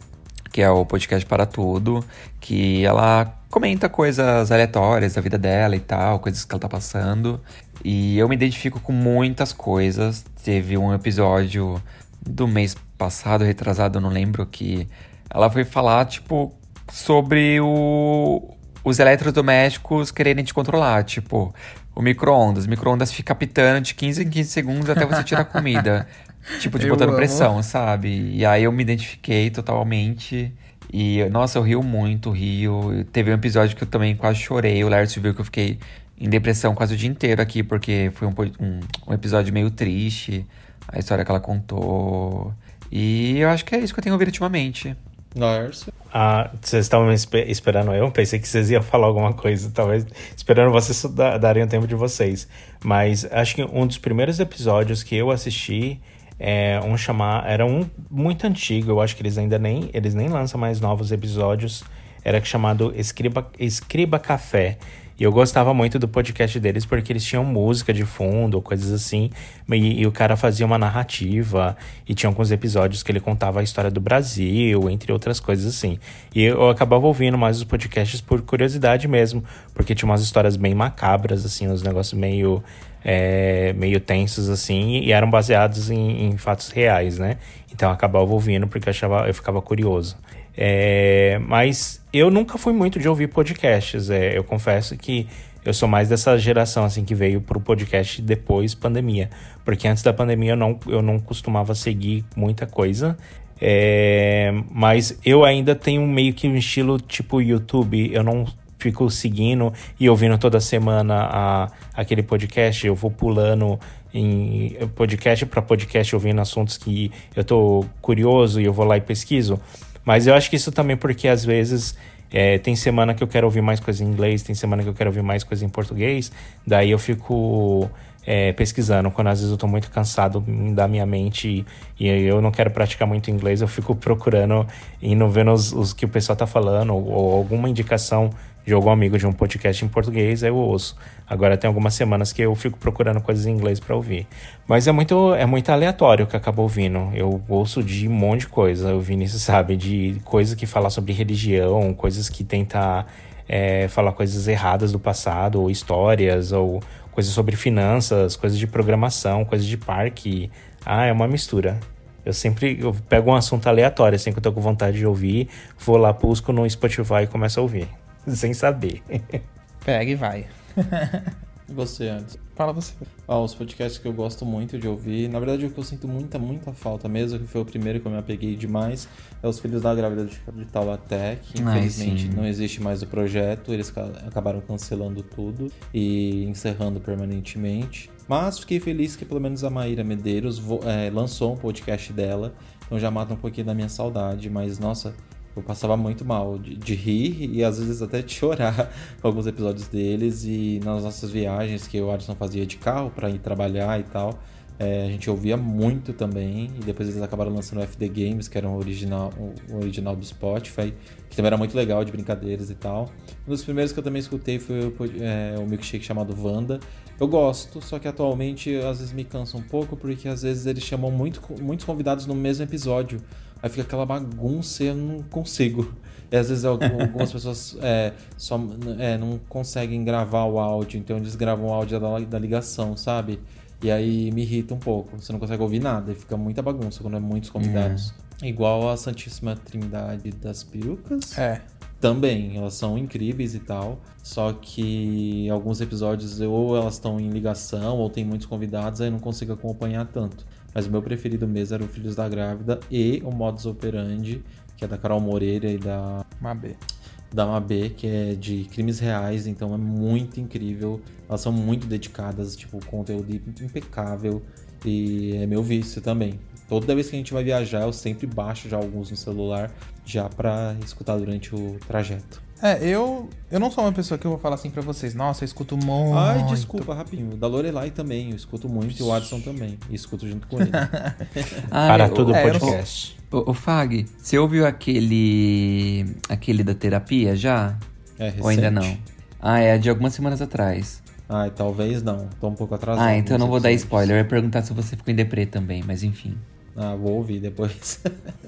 que é o podcast para tudo, que ela comenta coisas aleatórias da vida dela e tal, coisas que ela tá passando. E eu me identifico com muitas coisas. Teve um episódio do mês passado, retrasado, eu não lembro, que ela foi falar, tipo, sobre o, os eletrodomésticos quererem te controlar. Tipo, o micro-ondas. O micro-ondas fica pitando de 15 em 15 segundos até você tirar a comida. [LAUGHS] tipo, te Eu botando amo. pressão, sabe? E aí eu me identifiquei totalmente. E, nossa, eu rio muito, rio. Teve um episódio que eu também quase chorei. O Lércio viu que eu fiquei em depressão quase o dia inteiro aqui, porque foi um, um, um episódio meio triste. A história que ela contou. E eu acho que é isso que eu tenho ouvido ultimamente. Lárcio. Ah, vocês estavam me espe- esperando eu? Pensei que vocês iam falar alguma coisa, talvez esperando vocês da- darem o tempo de vocês. Mas acho que um dos primeiros episódios que eu assisti é um chamar era um muito antigo. Eu acho que eles ainda nem eles nem lançam mais novos episódios. era chamado Escriba, Escriba Café. E eu gostava muito do podcast deles porque eles tinham música de fundo, coisas assim. E, e, o cara fazia uma narrativa. E tinha alguns episódios que ele contava a história do Brasil, entre outras coisas assim. E eu acabava ouvindo mais os podcasts por curiosidade mesmo. Porque tinha umas histórias bem macabras, assim, uns negócios meio. É, meio tensos assim e eram baseados em, em fatos reais, né? Então eu acabava ouvindo porque eu achava eu ficava curioso. É, mas eu nunca fui muito de ouvir podcasts. É, eu confesso que eu sou mais dessa geração assim que veio pro podcast depois pandemia. Porque antes da pandemia eu não, eu não costumava seguir muita coisa. É, mas eu ainda tenho meio que um estilo tipo YouTube. Eu não fico seguindo e ouvindo toda semana a, aquele podcast. Eu vou pulando em podcast para podcast, ouvindo assuntos que eu tô curioso e eu vou lá e pesquiso. Mas eu acho que isso também porque às vezes é, tem semana que eu quero ouvir mais coisa em inglês, tem semana que eu quero ouvir mais coisa em português, daí eu fico é, pesquisando. Quando às vezes eu tô muito cansado da minha mente e, e eu não quero praticar muito inglês, eu fico procurando, indo vendo os, os que o pessoal tá falando, ou, ou alguma indicação de algum amigo de um podcast em português, eu ouço. Agora tem algumas semanas que eu fico procurando coisas em inglês para ouvir. Mas é muito, é muito aleatório que eu acabo ouvindo. Eu ouço de um monte de coisa. O Vinícius sabe, de coisas que falam sobre religião, coisas que tentam é, falar coisas erradas do passado, ou histórias, ou coisas sobre finanças, coisas de programação, coisas de parque. Ah, é uma mistura. Eu sempre eu pego um assunto aleatório, assim, que eu tô com vontade de ouvir, vou lá, busco no Spotify e começo a ouvir. [LAUGHS] sem saber. Pega e vai. E você, antes? Fala você. Ah, os podcasts que eu gosto muito de ouvir, na verdade o que eu sinto muita, muita falta mesmo, que foi o primeiro que eu me apeguei demais, é os Filhos da Grávida de, de Taubaté, que infelizmente Ai, não existe mais o projeto, eles acabaram cancelando tudo e encerrando permanentemente. Mas fiquei feliz que pelo menos a Maíra Medeiros é, lançou um podcast dela, então já mata um pouquinho da minha saudade, mas nossa, eu passava muito mal de, de, rir e às vezes até de chorar [LAUGHS] com alguns episódios deles e nas nossas viagens que o Alisson fazia de carro para ir trabalhar e tal. É, a gente ouvia muito também, e depois eles acabaram lançando o FD Games, que era um original, um original do Spotify, que também era muito legal de brincadeiras e tal. Um dos primeiros que eu também escutei foi o, é, o milkshake chamado Vanda. Eu gosto, só que atualmente às vezes me cansa um pouco, porque às vezes eles chamam muito, muitos convidados no mesmo episódio. Aí fica aquela bagunça e eu não consigo. E às vezes [LAUGHS] algumas pessoas é, só é, não conseguem gravar o áudio, então eles gravam o áudio da, da ligação, sabe? E aí me irrita um pouco. Você não consegue ouvir nada e fica muita bagunça quando é muitos convidados. Uhum. Igual a Santíssima Trindade das Perucas. É. Também, elas são incríveis e tal. Só que alguns episódios ou elas estão em ligação ou tem muitos convidados, aí não consigo acompanhar tanto. Mas o meu preferido mesmo era o Filhos da Grávida e o Modus Operandi, que é da Carol Moreira e da Mabê. Da Mabê, que é de crimes reais, então é muito incrível. Elas são muito dedicadas, tipo, conteúdo impecável. E é meu vício também. Toda vez que a gente vai viajar, eu sempre baixo já alguns no celular, já para escutar durante o trajeto. É, eu, eu não sou uma pessoa que eu vou falar assim pra vocês, nossa, eu escuto muito. Ai, desculpa, rapidinho. O da Lorelai também, eu escuto muito, e o Adson também. E escuto junto com ele. ah, [LAUGHS] Para tudo é, podcast. O, o, Fag, você ouviu aquele. aquele da terapia já? É, recente. Ou ainda não? Ah, é de algumas semanas atrás. Ai, talvez não. Tô um pouco atrasado. Ah, então eu não vou dar spoiler. Eu ia perguntar se você ficou em deprê também, mas enfim. Ah, vou ouvir depois.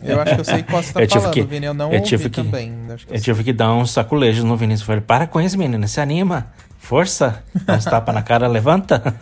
Eu acho que eu sei qual você [LAUGHS] tá eu falando, que, Vini. Eu não eu ouvi que, também. Eu, eu, tive que dar uns saculejos no Vinícius. Falei, para com isso, menino. Se anima. Força. Dá uns tapa na cara, levanta. [LAUGHS]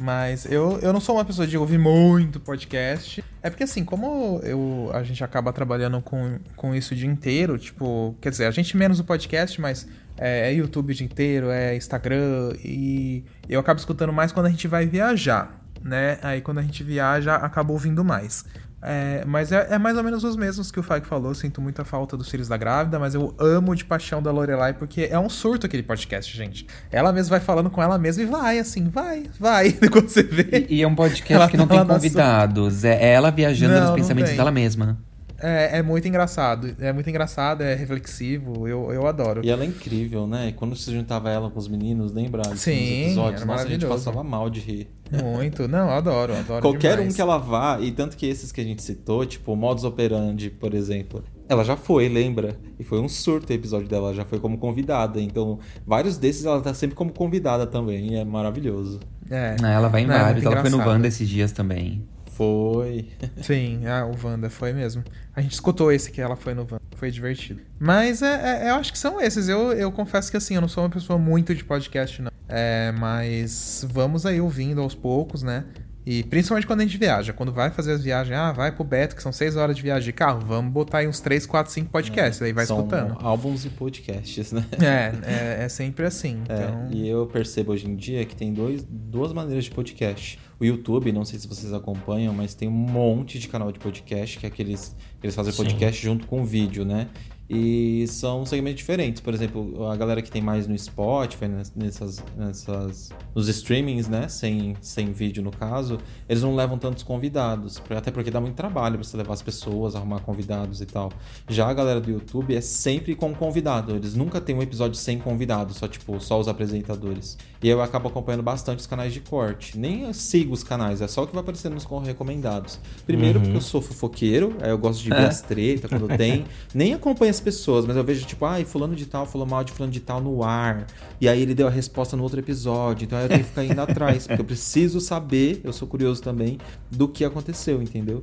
Mas eu, eu não sou uma pessoa de ouvir muito podcast. É porque, assim, como eu, a gente acaba trabalhando com, com isso o dia inteiro, tipo, quer dizer, a gente menos o podcast, mas é, é YouTube o dia inteiro, é Instagram, e eu acabo escutando mais quando a gente vai viajar né? Aí quando a gente viaja, acaba ouvindo mais. É, mas é, é, mais ou menos os mesmos que o Fag falou. Sinto muita falta dos filhos da grávida, mas eu amo de paixão da Lorelai porque é um surto aquele podcast, gente. Ela mesma vai falando com ela mesma e vai, assim, vai, vai. [LAUGHS] Quando você vê. E, e é um podcast que não tá tem convidados. É ela viajando não, nos pensamentos dela mesma. É, é muito engraçado. É muito engraçado, é reflexivo. Eu, eu adoro. E ela é incrível, né? Quando se juntava ela com os meninos, lembra? Nos Sim, episódios, era nossa, a gente passava mal de rir. Muito. Não, eu adoro, eu adoro Qualquer demais. um que ela vá, e tanto que esses que a gente citou, tipo o Modus Operandi, por exemplo, ela já foi, lembra? E foi um surto o episódio dela, já foi como convidada. Então, vários desses ela tá sempre como convidada também, e é maravilhoso. É. Ela vai em Não, é vários. muito Ela foi no engraçado. Wanda esses dias também. Foi. Sim, ah, o Wanda foi mesmo. A gente escutou esse que ela foi no Wanda. Foi divertido. Mas é, é- eu acho que são esses. Eu, eu confesso que assim, eu não sou uma pessoa muito de podcast, não. É, mas vamos aí ouvindo aos poucos, né? E principalmente quando a gente viaja. Quando vai fazer as viagens, ah, vai pro Beto, que são seis horas de viagem de carro, vamos botar aí uns 3, 4, 5 podcasts. aí vai São escutando. álbuns e podcasts, né? É, é, é sempre assim. É, Então. e eu percebo hoje em dia que tem dois, duas maneiras de podcast. O YouTube, não sei se vocês acompanham, mas tem um monte de canal de podcast, que é aqueles que eles fazem Sim. podcast junto com vídeo, né? E são segmentos diferentes. Por exemplo, a galera que tem mais no Spotify, nes- nessas, nessas, nos streamings, né? Sem, sem vídeo no caso, eles não levam tantos convidados. Até porque dá muito trabalho pra você levar as pessoas, arrumar convidados e tal. Já a galera do YouTube é sempre com convidado. Eles nunca tem um episódio sem convidado, só tipo, só os apresentadores. E eu acabo acompanhando bastante os canais de corte. Nem eu sigo os canais, é só o que vai aparecendo nos com- recomendados. Primeiro, Uhum. porque eu sou fofoqueiro, aí eu gosto de ver as tretas quando tem. Nem acompanho as pessoas, mas eu vejo, tipo, ai, fulano de tal falou mal de fulano de tal no ar. E aí ele deu a resposta no outro episódio. Então aí eu tenho que ficar indo atrás. Porque eu preciso saber, eu sou curioso também, do que aconteceu, entendeu?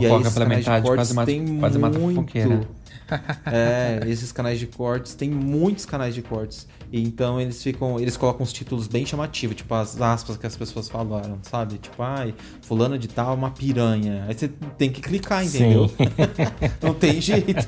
E aí Fofoca pela canais de metade, cortes quase tem quase muito. fofoqueira. [LAUGHS] É, esses canais de cortes, tem muitos canais de cortes. Então eles ficam, eles colocam os títulos bem chamativos, tipo as aspas que as pessoas falaram, sabe? Tipo, ai, fulano de tal é uma piranha. Aí você tem que clicar, entendeu? [LAUGHS] Não tem jeito.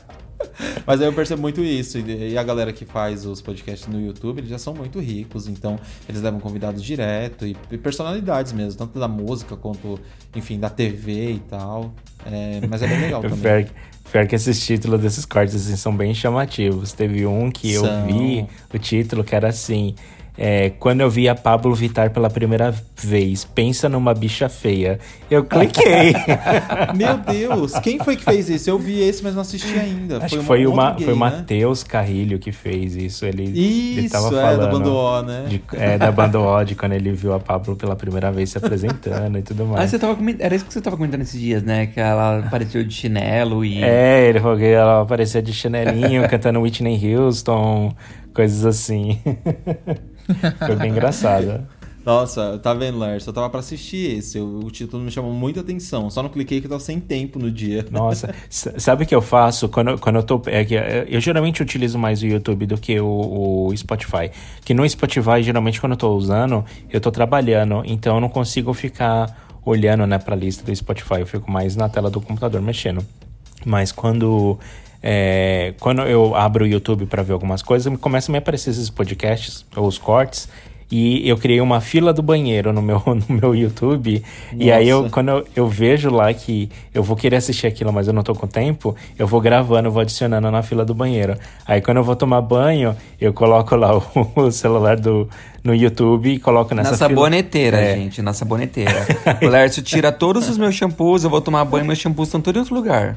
[LAUGHS] [LAUGHS] Mas aí eu percebo muito isso. E a galera que faz os podcasts no YouTube, eles já são muito ricos. Então, eles levam convidados direto e personalidades mesmo, tanto da música quanto, enfim, da TV e tal. É, mas é bem legal [LAUGHS] também. Pior, pior que esses títulos desses cortes assim, são bem chamativos. Teve um que eu São. vi, o título que era assim. É, quando eu vi a Pablo Vittar pela primeira vez, pensa numa bicha feia. Eu cliquei. [LAUGHS] Meu Deus, quem foi que fez isso? Eu vi esse, mas não assisti ainda. Acho que um foi, uma, gay, foi o né? Matheus Carrilho que fez isso. Ele, ele Isso, tava é, falando. da Bando O, né? de- é, da Bando O, de quando ele viu a Pablo pela primeira vez se apresentando e tudo Ah, mais. você tava. Era isso que você tava comentando esses dias, né? Que ela apareceu de chinelo e. É, ele falou que ela aparecia de chinelinho, [LAUGHS] cantando Whitney Houston, coisas assim. [LAUGHS] [LAUGHS] Foi bem engraçado. Nossa, tá vendo, Lars? Eu tava pra assistir esse. O, o título me chamou muita atenção. Só não cliquei que eu tava sem tempo no dia. Nossa, [LAUGHS] sabe o que eu faço quando, quando eu tô. É que é, eu geralmente utilizo mais o YouTube do que o, o Spotify. Que no Spotify, geralmente, quando eu tô usando, eu tô trabalhando, então eu não consigo ficar olhando né, pra lista do Spotify. Eu fico mais na tela do computador mexendo. Mas quando. É, quando eu abro o YouTube pra ver algumas coisas, me começam a me aparecer esses podcasts, ou os cortes. E eu criei uma fila do banheiro no meu, [LAUGHS] no meu YouTube. E aí, eu, Nossa. quando eu, eu vejo lá que eu vou querer assistir aquilo, mas eu não tô com tempo, eu vou gravando, vou adicionando na fila do banheiro. Aí, quando eu vou tomar banho, eu coloco lá o, [LAUGHS] o celular do, no YouTube e coloco nessa Na fila. saboneteira, É. gente, na saboneteira. [LAUGHS] o Lércio tira todos os meus shampoos, eu vou tomar banho, meus shampoos estão todos em outro lugar.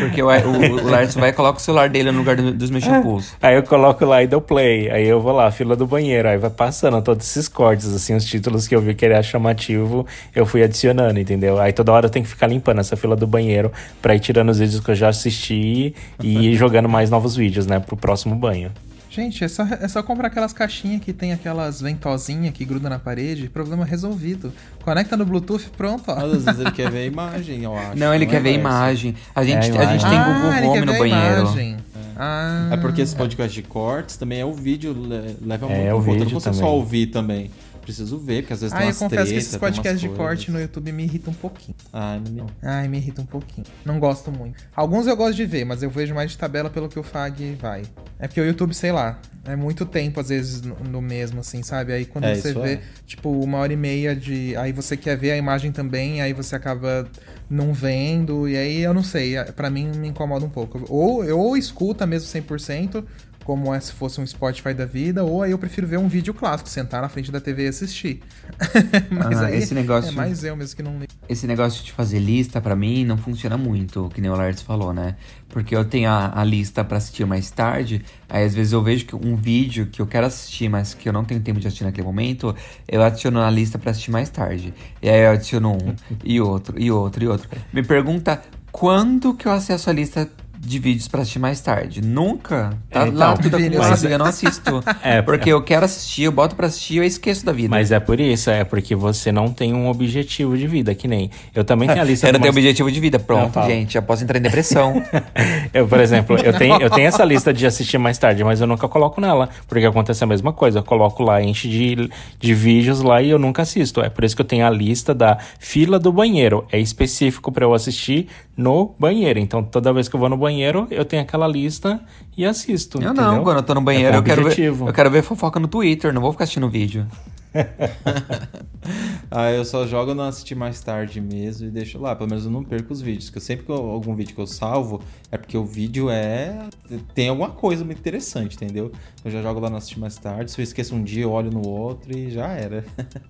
Porque o, o, o Lércio vai e coloca o celular dele no lugar do- dos meus shampoos. [LAUGHS] Aí eu coloco lá e dou play. Aí eu vou lá, fila do banheiro. Aí vai passando todos esses cortes, assim, os títulos que eu vi que era chamativo, eu fui adicionando, entendeu? Aí toda hora eu tenho que ficar limpando essa fila do banheiro pra ir tirando os vídeos que eu já assisti e ir jogando mais novos vídeos, né, pro próximo banho. Gente, é só, é só comprar aquelas caixinhas que tem aquelas ventosinhas que grudam na parede. Problema resolvido. Conecta no Bluetooth, pronto, ó. Mas às vezes ele quer ver a [LAUGHS] imagem, eu acho. Não, ele é, quer ver a imagem. A gente, É, a a gente imagem. tem ah, Google ele Home quer no banheiro. imagem. Ah, É porque esse podcast de cortes também é o vídeo, le- leva É, muito o conta. Eu vídeo não consigo só ouvir também. Preciso ver, porque às vezes Ah, tem eu umas confesso que tretas, esses podcasts de corte no YouTube me irritam um pouquinho. Ai, não. Ai, me irrita um pouquinho. Não gosto muito. Alguns eu gosto de ver, mas eu vejo mais de tabela pelo que o Fag vai. É porque o YouTube, sei lá, é muito tempo, às vezes, no, no mesmo, assim, sabe? Aí quando É, você vê, é. tipo, uma hora e meia de. Aí você quer ver a imagem também, aí você acaba não vendo, e aí eu não sei, é- pra mim me incomoda um pouco. Ou eu ou escuta mesmo 100%, como é se fosse um Spotify da vida, ou aí eu prefiro ver um vídeo clássico, sentar na frente da TV e assistir. [LAUGHS] Mas Ah, aí esse negócio- é mais eu mesmo que não ligo. Esse negócio de fazer lista, pra mim, não funciona muito, que nem o Lars falou, né? Porque eu tenho a, a lista pra assistir mais tarde, aí às vezes eu vejo que um vídeo que eu quero assistir, mas que eu não tenho tempo de assistir naquele momento, eu adiciono na lista pra assistir mais tarde. E aí eu adiciono um, e outro, e outro, e outro. Me pergunta quando que eu acesso a lista de vídeos pra assistir mais tarde? Nunca. Tá É, então, lá tudo Vini, acumulado eu não assisto. [LAUGHS] É, porque eu quero assistir, eu boto pra assistir e eu esqueço da vida. Mas é por isso, é porque você não tem um objetivo de vida, que nem. Eu também tenho a lista eu não tenho umas- objetivo de vida. Pronto, gente, já posso entrar em depressão. [LAUGHS] Eu, por exemplo, eu tenho, eu tenho essa lista de assistir mais tarde, mas eu nunca coloco nela, porque acontece a mesma coisa. Eu coloco lá, enche de, de vídeos lá e eu nunca assisto. É por isso que eu tenho a lista da fila do banheiro. É específico pra eu assistir no banheiro. Então, toda vez que eu vou no banheiro, eu tenho aquela lista e assisto. Eu entendeu? não, quando eu tô no É banheiro, com eu, quero ver, eu quero ver fofoca no Twitter, não vou ficar assistindo vídeo. [LAUGHS] Ah, eu só jogo não assistir mais tarde mesmo e deixo lá. Pelo menos eu não perco os vídeos. Porque sempre que eu, algum vídeo que eu salvo, é porque o vídeo é. tem alguma coisa muito interessante, entendeu? Eu já jogo lá não assistir mais tarde. Se eu esqueço um dia, eu olho no outro e já era. [LAUGHS]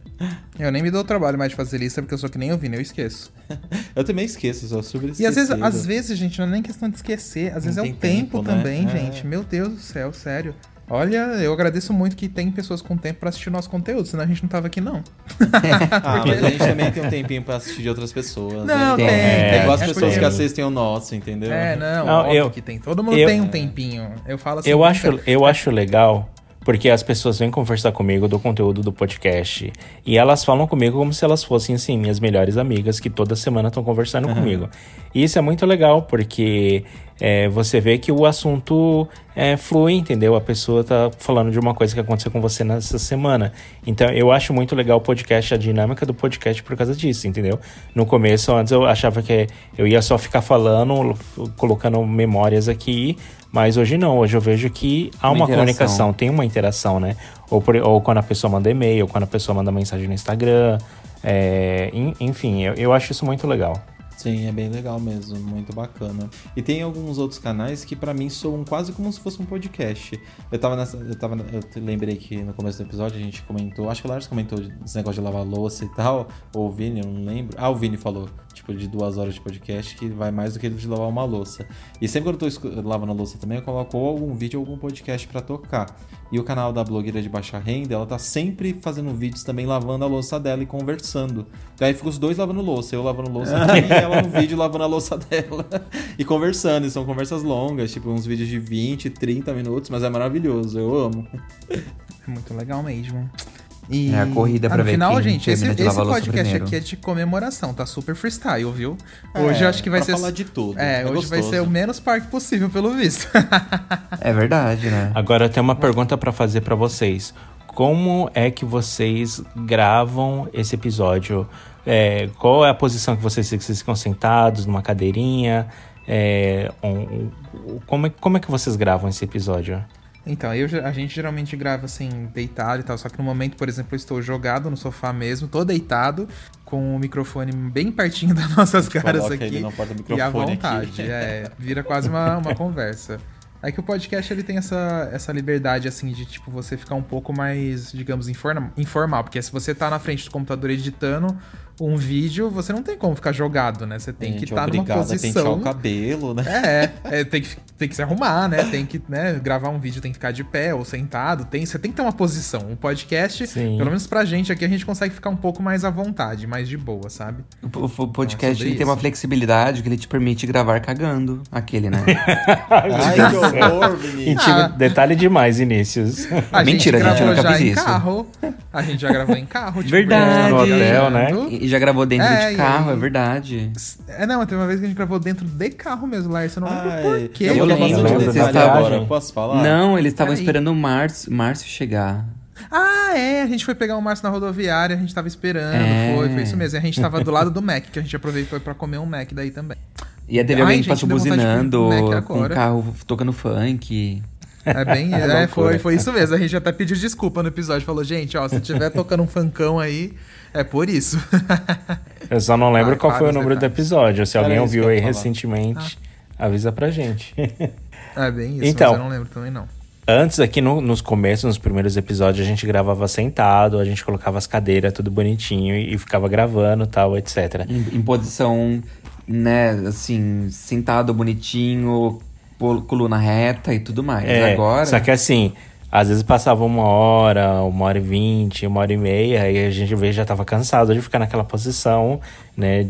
Eu nem me dou o trabalho mais de fazer lista, porque eu sou que nem eu vi, eu esqueço. [LAUGHS] eu também esqueço, sou super E às vezes, às vezes, gente, não é nem questão de esquecer, às vezes Não é o tem tempo, tempo, né? também, É. gente. Meu Deus do céu, sério. Olha, eu agradeço muito que tem pessoas com tempo pra assistir o nosso conteúdo, senão a gente não tava aqui, não. [LAUGHS] Ah, mas a gente também tem um [LAUGHS] tempinho pra assistir de outras pessoas. Não, né? tem, É, tem. É igual as É pessoas porque- que assistem o nosso, entendeu? É, não, Não, óbvio eu- que tem. Todo mundo eu- tem um tempinho. Eu falo assim. Eu acho, eu acho legal porque as pessoas vêm conversar comigo do conteúdo do podcast e elas falam comigo como se elas fossem, assim, minhas melhores amigas que toda semana estão conversando comigo. E isso é muito legal porque é, você vê que o assunto é, flui, entendeu? A pessoa tá falando de uma coisa que aconteceu com você nessa semana. Então eu acho muito legal o podcast, a dinâmica do podcast por causa disso, entendeu? No começo, antes eu achava que eu ia só ficar falando, colocando memórias aqui. Mas hoje não, hoje eu vejo que há Uma uma, comunicação, tem uma interação, né? Ou, por- ou quando a pessoa manda e-mail, ou quando a pessoa manda mensagem no Instagram. é, en- enfim, eu, eu acho isso muito legal. Sim, é bem legal mesmo, muito bacana. E tem alguns outros canais que pra mim soam quase como se fosse um podcast. Eu tava nessa, eu tava, eu lembrei que no começo do episódio a gente comentou, acho que o Lars comentou esse negócio de lavar louça e tal, ou o Vini, eu não lembro. Ah, o Vini falou, tipo, de duas horas de podcast que vai mais do que de lavar uma louça. E sempre quando eu tô lavando a louça também, eu coloco algum vídeo ou algum podcast pra tocar. E o canal da blogueira de baixa renda, ela tá sempre fazendo vídeos também lavando a louça dela e conversando. Daí fica os dois lavando louça, eu lavando louça [LAUGHS] aqui e ela no vídeo lavando a louça dela [LAUGHS] e conversando. E são conversas longas, tipo uns vídeos de 20, 30 minutos, mas é maravilhoso, eu amo. É muito legal mesmo. E É a corrida pra no ver final, quem gente, esse, esse podcast primeiro. aqui é de comemoração, tá super freestyle, viu? Hoje É, eu acho que vai pra ser. falar de tudo. É, É hoje vai gostoso. ser o menos parque possível, pelo visto. É verdade, né? [LAUGHS] Agora eu tenho uma pergunta pra fazer pra vocês. Como é que vocês gravam esse episódio? É, qual é a posição que vocês vocês ficam sentados numa cadeirinha? É, um- um- como, é, como é que vocês gravam esse episódio? Então, eu, a gente geralmente grava assim, deitado e tal. Só que no momento, por exemplo, eu estou jogado no sofá mesmo, tô deitado, com o microfone bem pertinho [LAUGHS] das nossas caras aqui. E à vontade. aqui. É, vira quase uma, uma [LAUGHS] conversa. É que o podcast ele tem essa, essa liberdade, assim, de tipo, você ficar um pouco mais, digamos, informa- informal. Porque se você tá na frente do computador editando um vídeo, você não tem como ficar jogado, né? Você tem que Gente, estar numa obrigado a pentear posição. o cabelo, né? É, é, tem, que, tem que se arrumar, né? Tem que, né, gravar um vídeo, tem que ficar de pé ou sentado. Tem, você tem que ter uma posição. Um podcast, Sim. pelo menos pra gente aqui, a gente consegue ficar um pouco mais à vontade, mais de boa, sabe? O, o podcast sobre ele tem uma flexibilidade que ele te permite gravar cagando. Aquele, né? [LAUGHS] Ai, que horror, Ah. Detalhe demais, Inícios. A Mentira, gente gente, eu gravou nunca em isso. carro. A gente já gravou em carro. Tipo, Verdade. No hotel, né? E, já gravou dentro É, de carro, aí- é verdade. É, não, teve uma vez que a gente gravou dentro de carro mesmo, Larissa. Eu não lembro Ai, por quê. eu Eu lembro, dessa agora, posso falar? Não, eles estavam esperando o Márcio, Márcio chegar. Ah, é. A gente foi pegar o Márcio na rodoviária, a gente tava esperando. É. Foi, foi isso mesmo. E a gente tava do lado do Mac, que a gente aproveitou pra comer um Mac daí também. E aí teve Ai, alguém que gente, passou buzinando com o carro tocando funk. É bem, [LAUGHS] é, loucura. foi, foi isso mesmo. A gente até pediu desculpa no episódio. Falou, gente, ó, se tiver tocando um funkão aí, é por isso. [LAUGHS] Eu só não lembro Ai, qual foi o número do detalhes. episódio. Se Era alguém ouviu aí falar. recentemente, avisa pra gente. [LAUGHS] É bem isso, Então. mas eu não lembro também não. Antes, aqui no- nos começos, nos primeiros episódios, a gente gravava sentado, a gente colocava as cadeiras tudo bonitinho e, e ficava gravando tal, etc. Em, em posição, né, assim, sentado bonitinho, coluna reta e tudo mais. É, Agora. Só que assim, às vezes passava uma hora, uma hora e vinte, uma hora e meia, e a gente vê, já tava cansado de ficar naquela posição, né?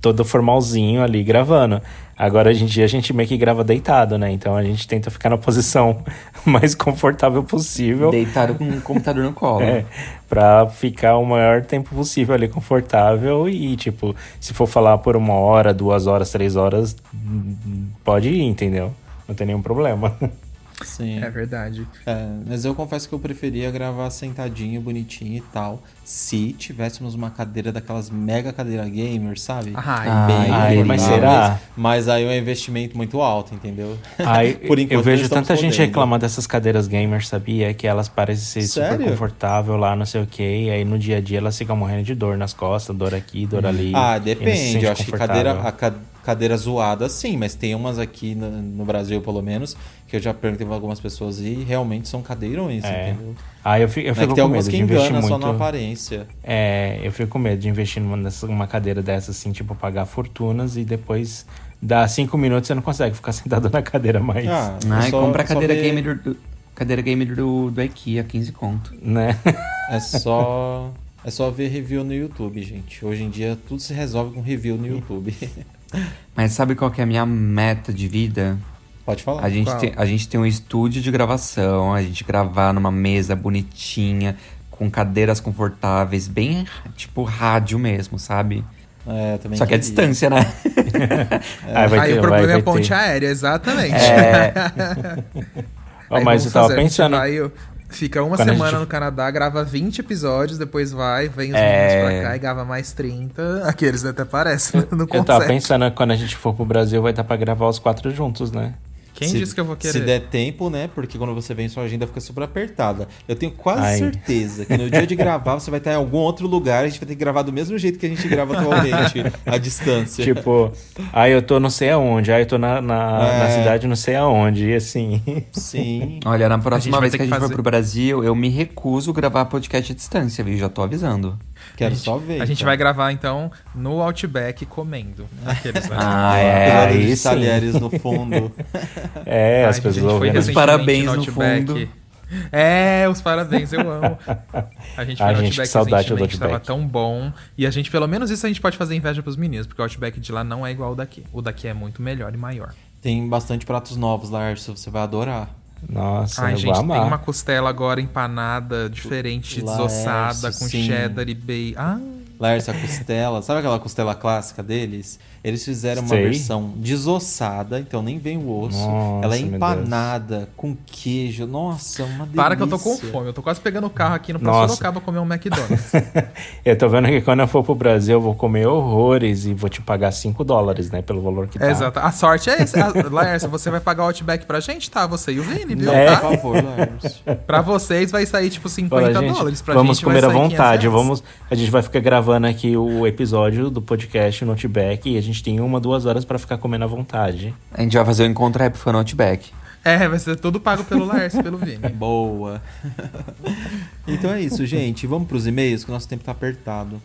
Todo formalzinho ali gravando. Agora, hoje em dia, a gente meio que grava deitado, né? Então a gente tenta ficar na posição [LAUGHS] mais confortável possível. Deitado com o computador no colo. É, pra ficar o maior tempo possível ali confortável e, tipo, se for falar por uma hora, duas horas, três horas, hum, pode ir, entendeu? Não tem nenhum problema. [LAUGHS] Sim. É verdade. É, mas eu confesso que eu preferia gravar sentadinho, bonitinho e tal. Se tivéssemos uma cadeira daquelas mega cadeira gamer, sabe? Ai, Ai, ai, mas será? Mas aí é um investimento muito alto, entendeu? Aí, [LAUGHS] Por enquanto eu vejo tanta gente podendo. reclamar dessas cadeiras gamers, sabia? Que elas parecem ser super Sério? confortável lá, não sei o quê. E aí no dia a dia elas ficam morrendo de dor nas costas, dor aqui, dor ali. Ah, depende. Eu acho que cadeira, a ca- cadeira zoada, sim, mas tem umas aqui no, no Brasil, pelo menos, que eu já perguntei pra algumas pessoas e realmente são cadeirões, É. entendeu? Ah, eu fico, eu é fico que tem com algumas medo que de investir enganam muito. só na aparência. É, eu fico com medo de investir numa, numa cadeira dessa, assim, tipo, pagar fortunas e depois dá cinco minutos você não consegue ficar [LAUGHS] sentado na cadeira mais. Ah, Ai, é só- compra a cadeira ver- gamer do, cadeira gamer do, do IKEA, 15 conto. Né? É só. [LAUGHS] É só ver review no YouTube, gente. Hoje em dia tudo se resolve com review no YouTube. [LAUGHS] Mas sabe qual que é a minha meta de vida? Pode falar. A gente, tem, a gente tem um estúdio de gravação, a gente gravar numa mesa bonitinha, com cadeiras confortáveis, bem tipo rádio mesmo, sabe? É, eu também Só que a queria. distância, né? [LAUGHS] Aí vai Aí ter- o vai- problema é vai a ponte ter- aérea, exatamente. É, [LAUGHS] mas eu tava fazer, a gente pensando. vai- fica uma Quando semana gente- no Canadá, grava 20 episódios, depois vai, vem os É. meninos pra cá e grava mais 30. Aqueles até parecem, [LAUGHS] não Eu tava consegue. pensando que quando a gente for pro Brasil vai dar pra gravar os quatro juntos, né? Quem Se- disse que eu vou querer? Se der tempo, né? Porque quando você vem, sua agenda fica super apertada. Eu tenho quase Ai. certeza que no dia de gravar você vai estar em algum outro lugar. A gente vai ter que gravar do mesmo jeito que a gente grava atualmente, [LAUGHS] à distância. Tipo, aí eu tô não sei aonde, aí eu tô na, na, É. na cidade não sei aonde, e assim. Sim. olha, na próxima vez ter que a que gente for fazer- pro Brasil, eu me recuso a gravar podcast à distância, viu? Já tô avisando. Quero A gente- só ver. A gente então. vai gravar então no Outback comendo. Aqueles, né? [LAUGHS] Ah, é. aí sim. talheres no fundo. [LAUGHS] É, Ai, as pessoas a gente foi ouvindo. recentemente parabéns no Outback. fundo. É, os parabéns, eu amo. [LAUGHS] A gente foi Ai, no gente, Outback saudade do recentemente, tava Outback. tão bom. E a gente, pelo menos isso a gente pode fazer inveja pros meninos, porque o Outback de lá não é igual ao daqui. O daqui é muito melhor e maior. Tem bastante pratos novos lá, Arthur, você vai adorar. Nossa, Ai, eu gente, tem uma costela agora empanada, diferente, Laércio, desossada, com sim. cheddar e bacon. Ah, Laércio, a costela, sabe aquela costela clássica deles? Eles fizeram uma Sei. versão desossada, então nem vem o osso. Nossa, Ela é empanada com queijo. Nossa, uma delícia. para que eu tô com fome. Eu tô quase pegando o carro aqui no. Sorocaba comer um McDonald's. [LAUGHS] Eu tô vendo que quando eu for pro Brasil eu vou comer horrores e vou te pagar 5 dólares, né? Pelo valor que tá. Exato. A sorte é esse. A- Laércio, você vai pagar o Outback pra gente, tá? Você e o Vini, viu? É. Tá? Por favor, Laércio. Pra vocês vai sair tipo 50 Fala, gente, dólares. Pra vamos gente comer à vai sair 500 vontade. Vamos, a gente vai ficar gravando aqui o episódio do podcast no Outback e a gente tem uma, duas horas pra ficar comendo à vontade. A gente vai fazer o encontro Rap Fan Outback. É, vai ser tudo pago pelo Laércio, pelo Vini. [LAUGHS] Boa. [LAUGHS] então é isso, gente. Vamos pros e-mails, que o nosso tempo tá apertado.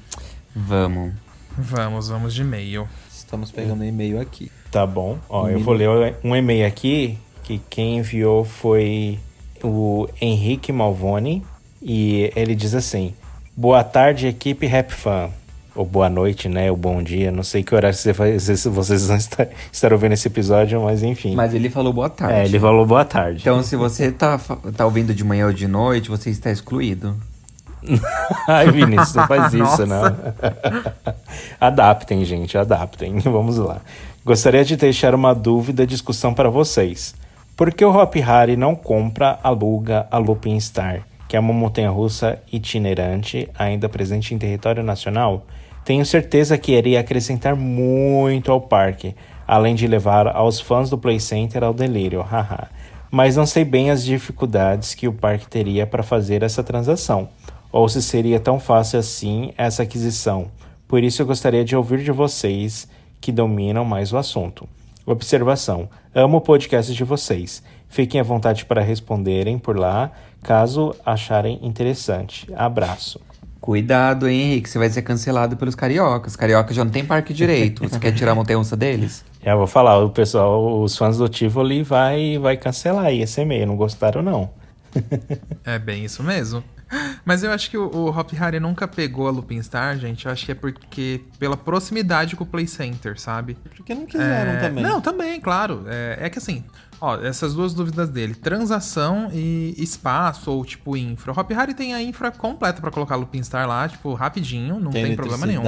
Vamos. Vamos, vamos de e-mail. Estamos pegando e-mail aqui. Tá bom. Ó, eu vou ler um e-mail aqui que quem enviou foi o Henrique Malvone e ele diz assim: Boa tarde, equipe Rap Fan. Ou boa noite, né? Ou bom dia. Não sei que horário você se vocês vão estar, estar ouvindo esse episódio, mas enfim. Mas ele falou boa tarde. é, ele falou boa tarde. Então, se você tá, tá ouvindo de manhã ou de noite, você está excluído. [LAUGHS] Ai, Vinícius, não faz [LAUGHS] isso, não. [LAUGHS] adaptem, gente, adaptem. Vamos lá. Gostaria de deixar uma dúvida e discussão para vocês. Por que o Hop Harry não compra, aluga a Lupin Star, que é uma montanha-russa itinerante, ainda presente em território nacional? Tenho certeza que iria acrescentar muito ao parque, além de levar aos fãs do Play Center ao delírio, haha. Mas não sei bem as dificuldades que o parque teria para fazer essa transação ou se seria tão fácil assim essa aquisição. Por isso eu gostaria de ouvir de vocês que dominam mais o assunto. Observação: amo o podcast de vocês. Fiquem à vontade para responderem por lá, caso acharem interessante. Abraço. Cuidado, hein, Henrique, você vai ser cancelado pelos cariocas. Carioca já não tem parque direito. Você quer tirar a montanha deles? [LAUGHS] Já vou falar, o pessoal, os fãs do Tivoli vai, vai cancelar aí esse e-mail, não gostaram não. [LAUGHS] É bem isso mesmo. Mas eu acho que o, o Hop Harry nunca pegou a Lupin Star, gente. Eu acho que é porque pela proximidade com o Play Center, sabe? Porque não quiseram É, também. Não, também, claro. É, é que assim, ó, essas duas dúvidas dele: transação e espaço, ou tipo infra. O Hop Harry tem a infra completa pra colocar Lupin Star lá, tipo, rapidinho, não tem, Tem problema nenhum.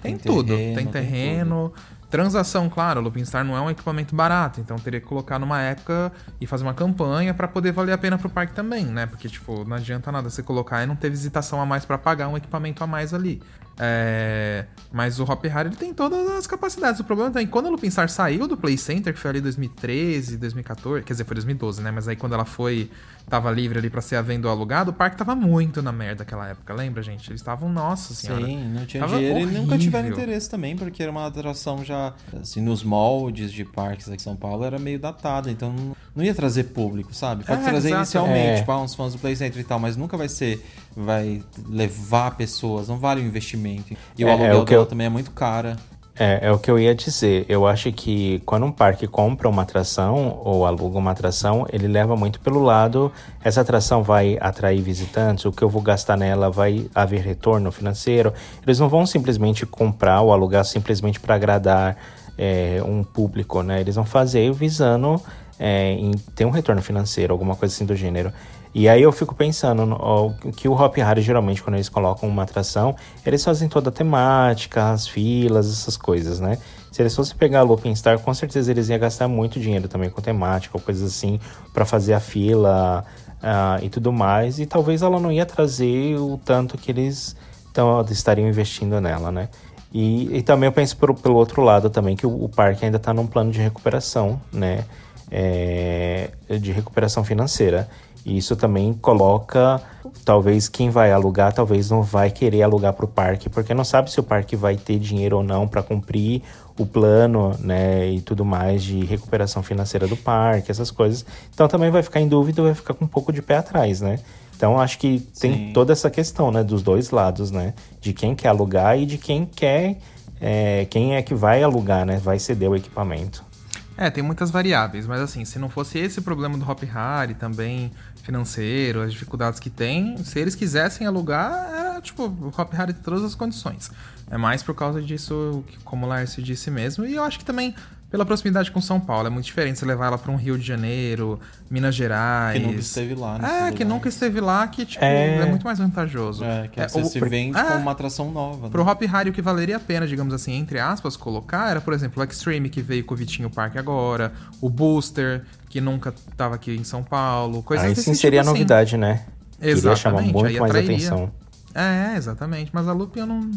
Tem, tem tudo. terreno, tem tem terreno. Transação, claro, o Lupin Star não é um equipamento barato, então teria que colocar numa época e fazer uma campanha pra poder valer a pena pro parque também, né? Porque, tipo, não adianta nada você colocar e não ter visitação a mais pra pagar um equipamento a mais ali. É, Mas o Hop Harry ele tem todas as capacidades. O problema é que quando a Lupin Star saiu do Play Center, que foi ali 2013, 2014, quer dizer, foi 2012, né? Mas aí quando ela foi, tava livre ali pra ser a venda ou alugado, o parque tava muito na merda naquela época, lembra, gente? Eles estavam, nossa senhora. Sim, não tinha Tava dinheiro e nunca tiveram horrível. interesse também, porque era uma atração já, assim, nos moldes de parques aqui em São Paulo era meio datada, então não, ia trazer público, sabe? Pode É, trazer exato. inicialmente, É. tipo, ah, uns fãs do Play Center e tal, mas nunca vai ser, vai levar pessoas, não vale o investimento. E o É, é aluguel o que dela eu- também é muito cara. É, é o que eu ia dizer. Eu acho que quando um parque compra uma atração ou aluga uma atração, ele leva muito pelo lado. Essa atração vai atrair visitantes, o que eu vou gastar nela vai haver retorno financeiro. Eles não vão simplesmente comprar ou alugar simplesmente para agradar é, um público, né? Eles vão fazer visando é, em ter um retorno financeiro, alguma coisa assim do gênero. E aí eu fico pensando ó, que o Hop Harry, geralmente, quando eles colocam uma atração, eles fazem toda a temática, as filas, essas coisas, né? Se eles fossem pegar a Lupin Star, com certeza eles iam gastar muito dinheiro também com temática, ou coisas assim, para fazer a fila ah, e tudo mais. E talvez ela não ia trazer o tanto que eles tão, estariam investindo nela, né? E, e também eu penso pelo, pelo outro lado também, que o, o parque ainda está num plano de recuperação, né? É, de recuperação financeira. E isso também coloca, talvez quem vai alugar, talvez não vai querer alugar para o parque, porque não sabe se o parque vai ter dinheiro ou não para cumprir o plano, né, e tudo mais de recuperação financeira do parque, essas coisas. Então também vai ficar em dúvida, vai ficar com um pouco de pé atrás, né? Então acho que tem Sim. toda essa questão, né, dos dois lados, né, de quem quer alugar e de quem quer, é, quem é que vai alugar, né, vai ceder o equipamento. É, tem muitas variáveis, mas assim, se não fosse esse problema do Hop Harry também financeiro, as dificuldades que tem, se eles quisessem alugar, era tipo, o Hop Harry todas as condições. É mais por causa disso, como o Lárcio disse mesmo, e eu acho que também pela proximidade com São Paulo, é muito diferente você levar ela para um Rio de Janeiro, Minas Gerais. Que nunca esteve lá, nesse É, que lugar. nunca esteve lá, que tipo, É. é, muito mais vantajoso. É, que você o- se vende é, como uma atração nova. Pro né? Hop Harry, o que valeria a pena, digamos assim, entre aspas, colocar era, por exemplo, o Extreme, que veio com o Vitinho Park agora, o Booster, que nunca tava aqui em São Paulo, coisas Aí desse sim seria tipo, assim. novidade, né? Queria chamar Exatamente, muito aí mais atrairia. atenção. É, exatamente. Mas a Loop eu não,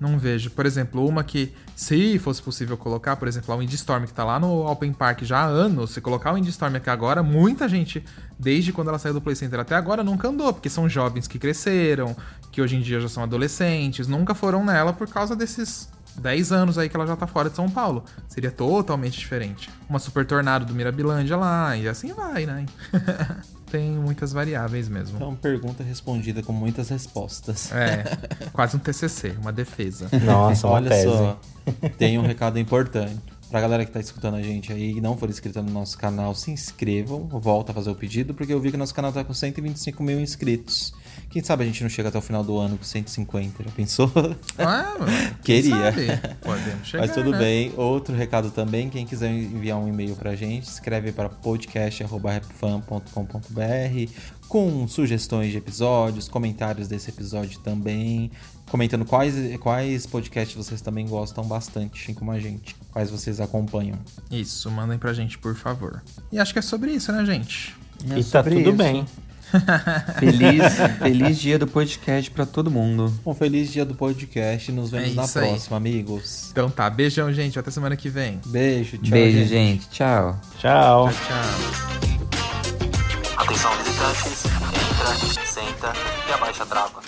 não vejo. Por exemplo, uma que, se fosse possível colocar, por exemplo, a Windstorm, que tá lá no Open Park já há anos, se colocar o Windstorm aqui agora, muita gente, desde quando ela saiu do Play Center até agora, nunca andou, porque são jovens que cresceram, que hoje em dia já são adolescentes, nunca foram nela por causa desses 10 anos aí que ela já tá fora de São Paulo. Seria totalmente diferente. Uma Super Tornado do Mirabilândia lá, e assim vai, né? [LAUGHS] Tem muitas variáveis mesmo. Então, pergunta respondida com muitas respostas. É, [LAUGHS] quase um TCC, uma defesa. Nossa, uma Olha tese. só, [LAUGHS] tem um recado importante. Pra galera que tá escutando a gente aí e não for inscrita no nosso canal, se inscrevam, volta a fazer o pedido, porque eu vi que nosso canal tá com 125 mil inscritos. Quem sabe a gente não chega até o final do ano com 150, já pensou? Ah, [LAUGHS] Queria. Podemos chegar, Mas tudo né? bem. Outro recado também, quem quiser enviar um e-mail pra gente, escreve para podcast.rapfan.com.br com sugestões de episódios, comentários desse episódio também, comentando quais, quais podcasts vocês também gostam bastante, assim como a gente, quais vocês acompanham. Isso, mandem pra gente, por favor. E acho que é sobre isso, né, gente? É E tá sobre tudo isso. bem. [LAUGHS] Feliz, feliz dia do podcast pra todo mundo. Um feliz dia do podcast nos vemos É na isso aí. próxima, amigos. Então tá, beijão, gente. Até semana que vem. Beijo, tchau. Beijo, gente. gente. Tchau. Tchau. Tchau, tchau. Atenção visitantes, entra, senta e abaixa a trava.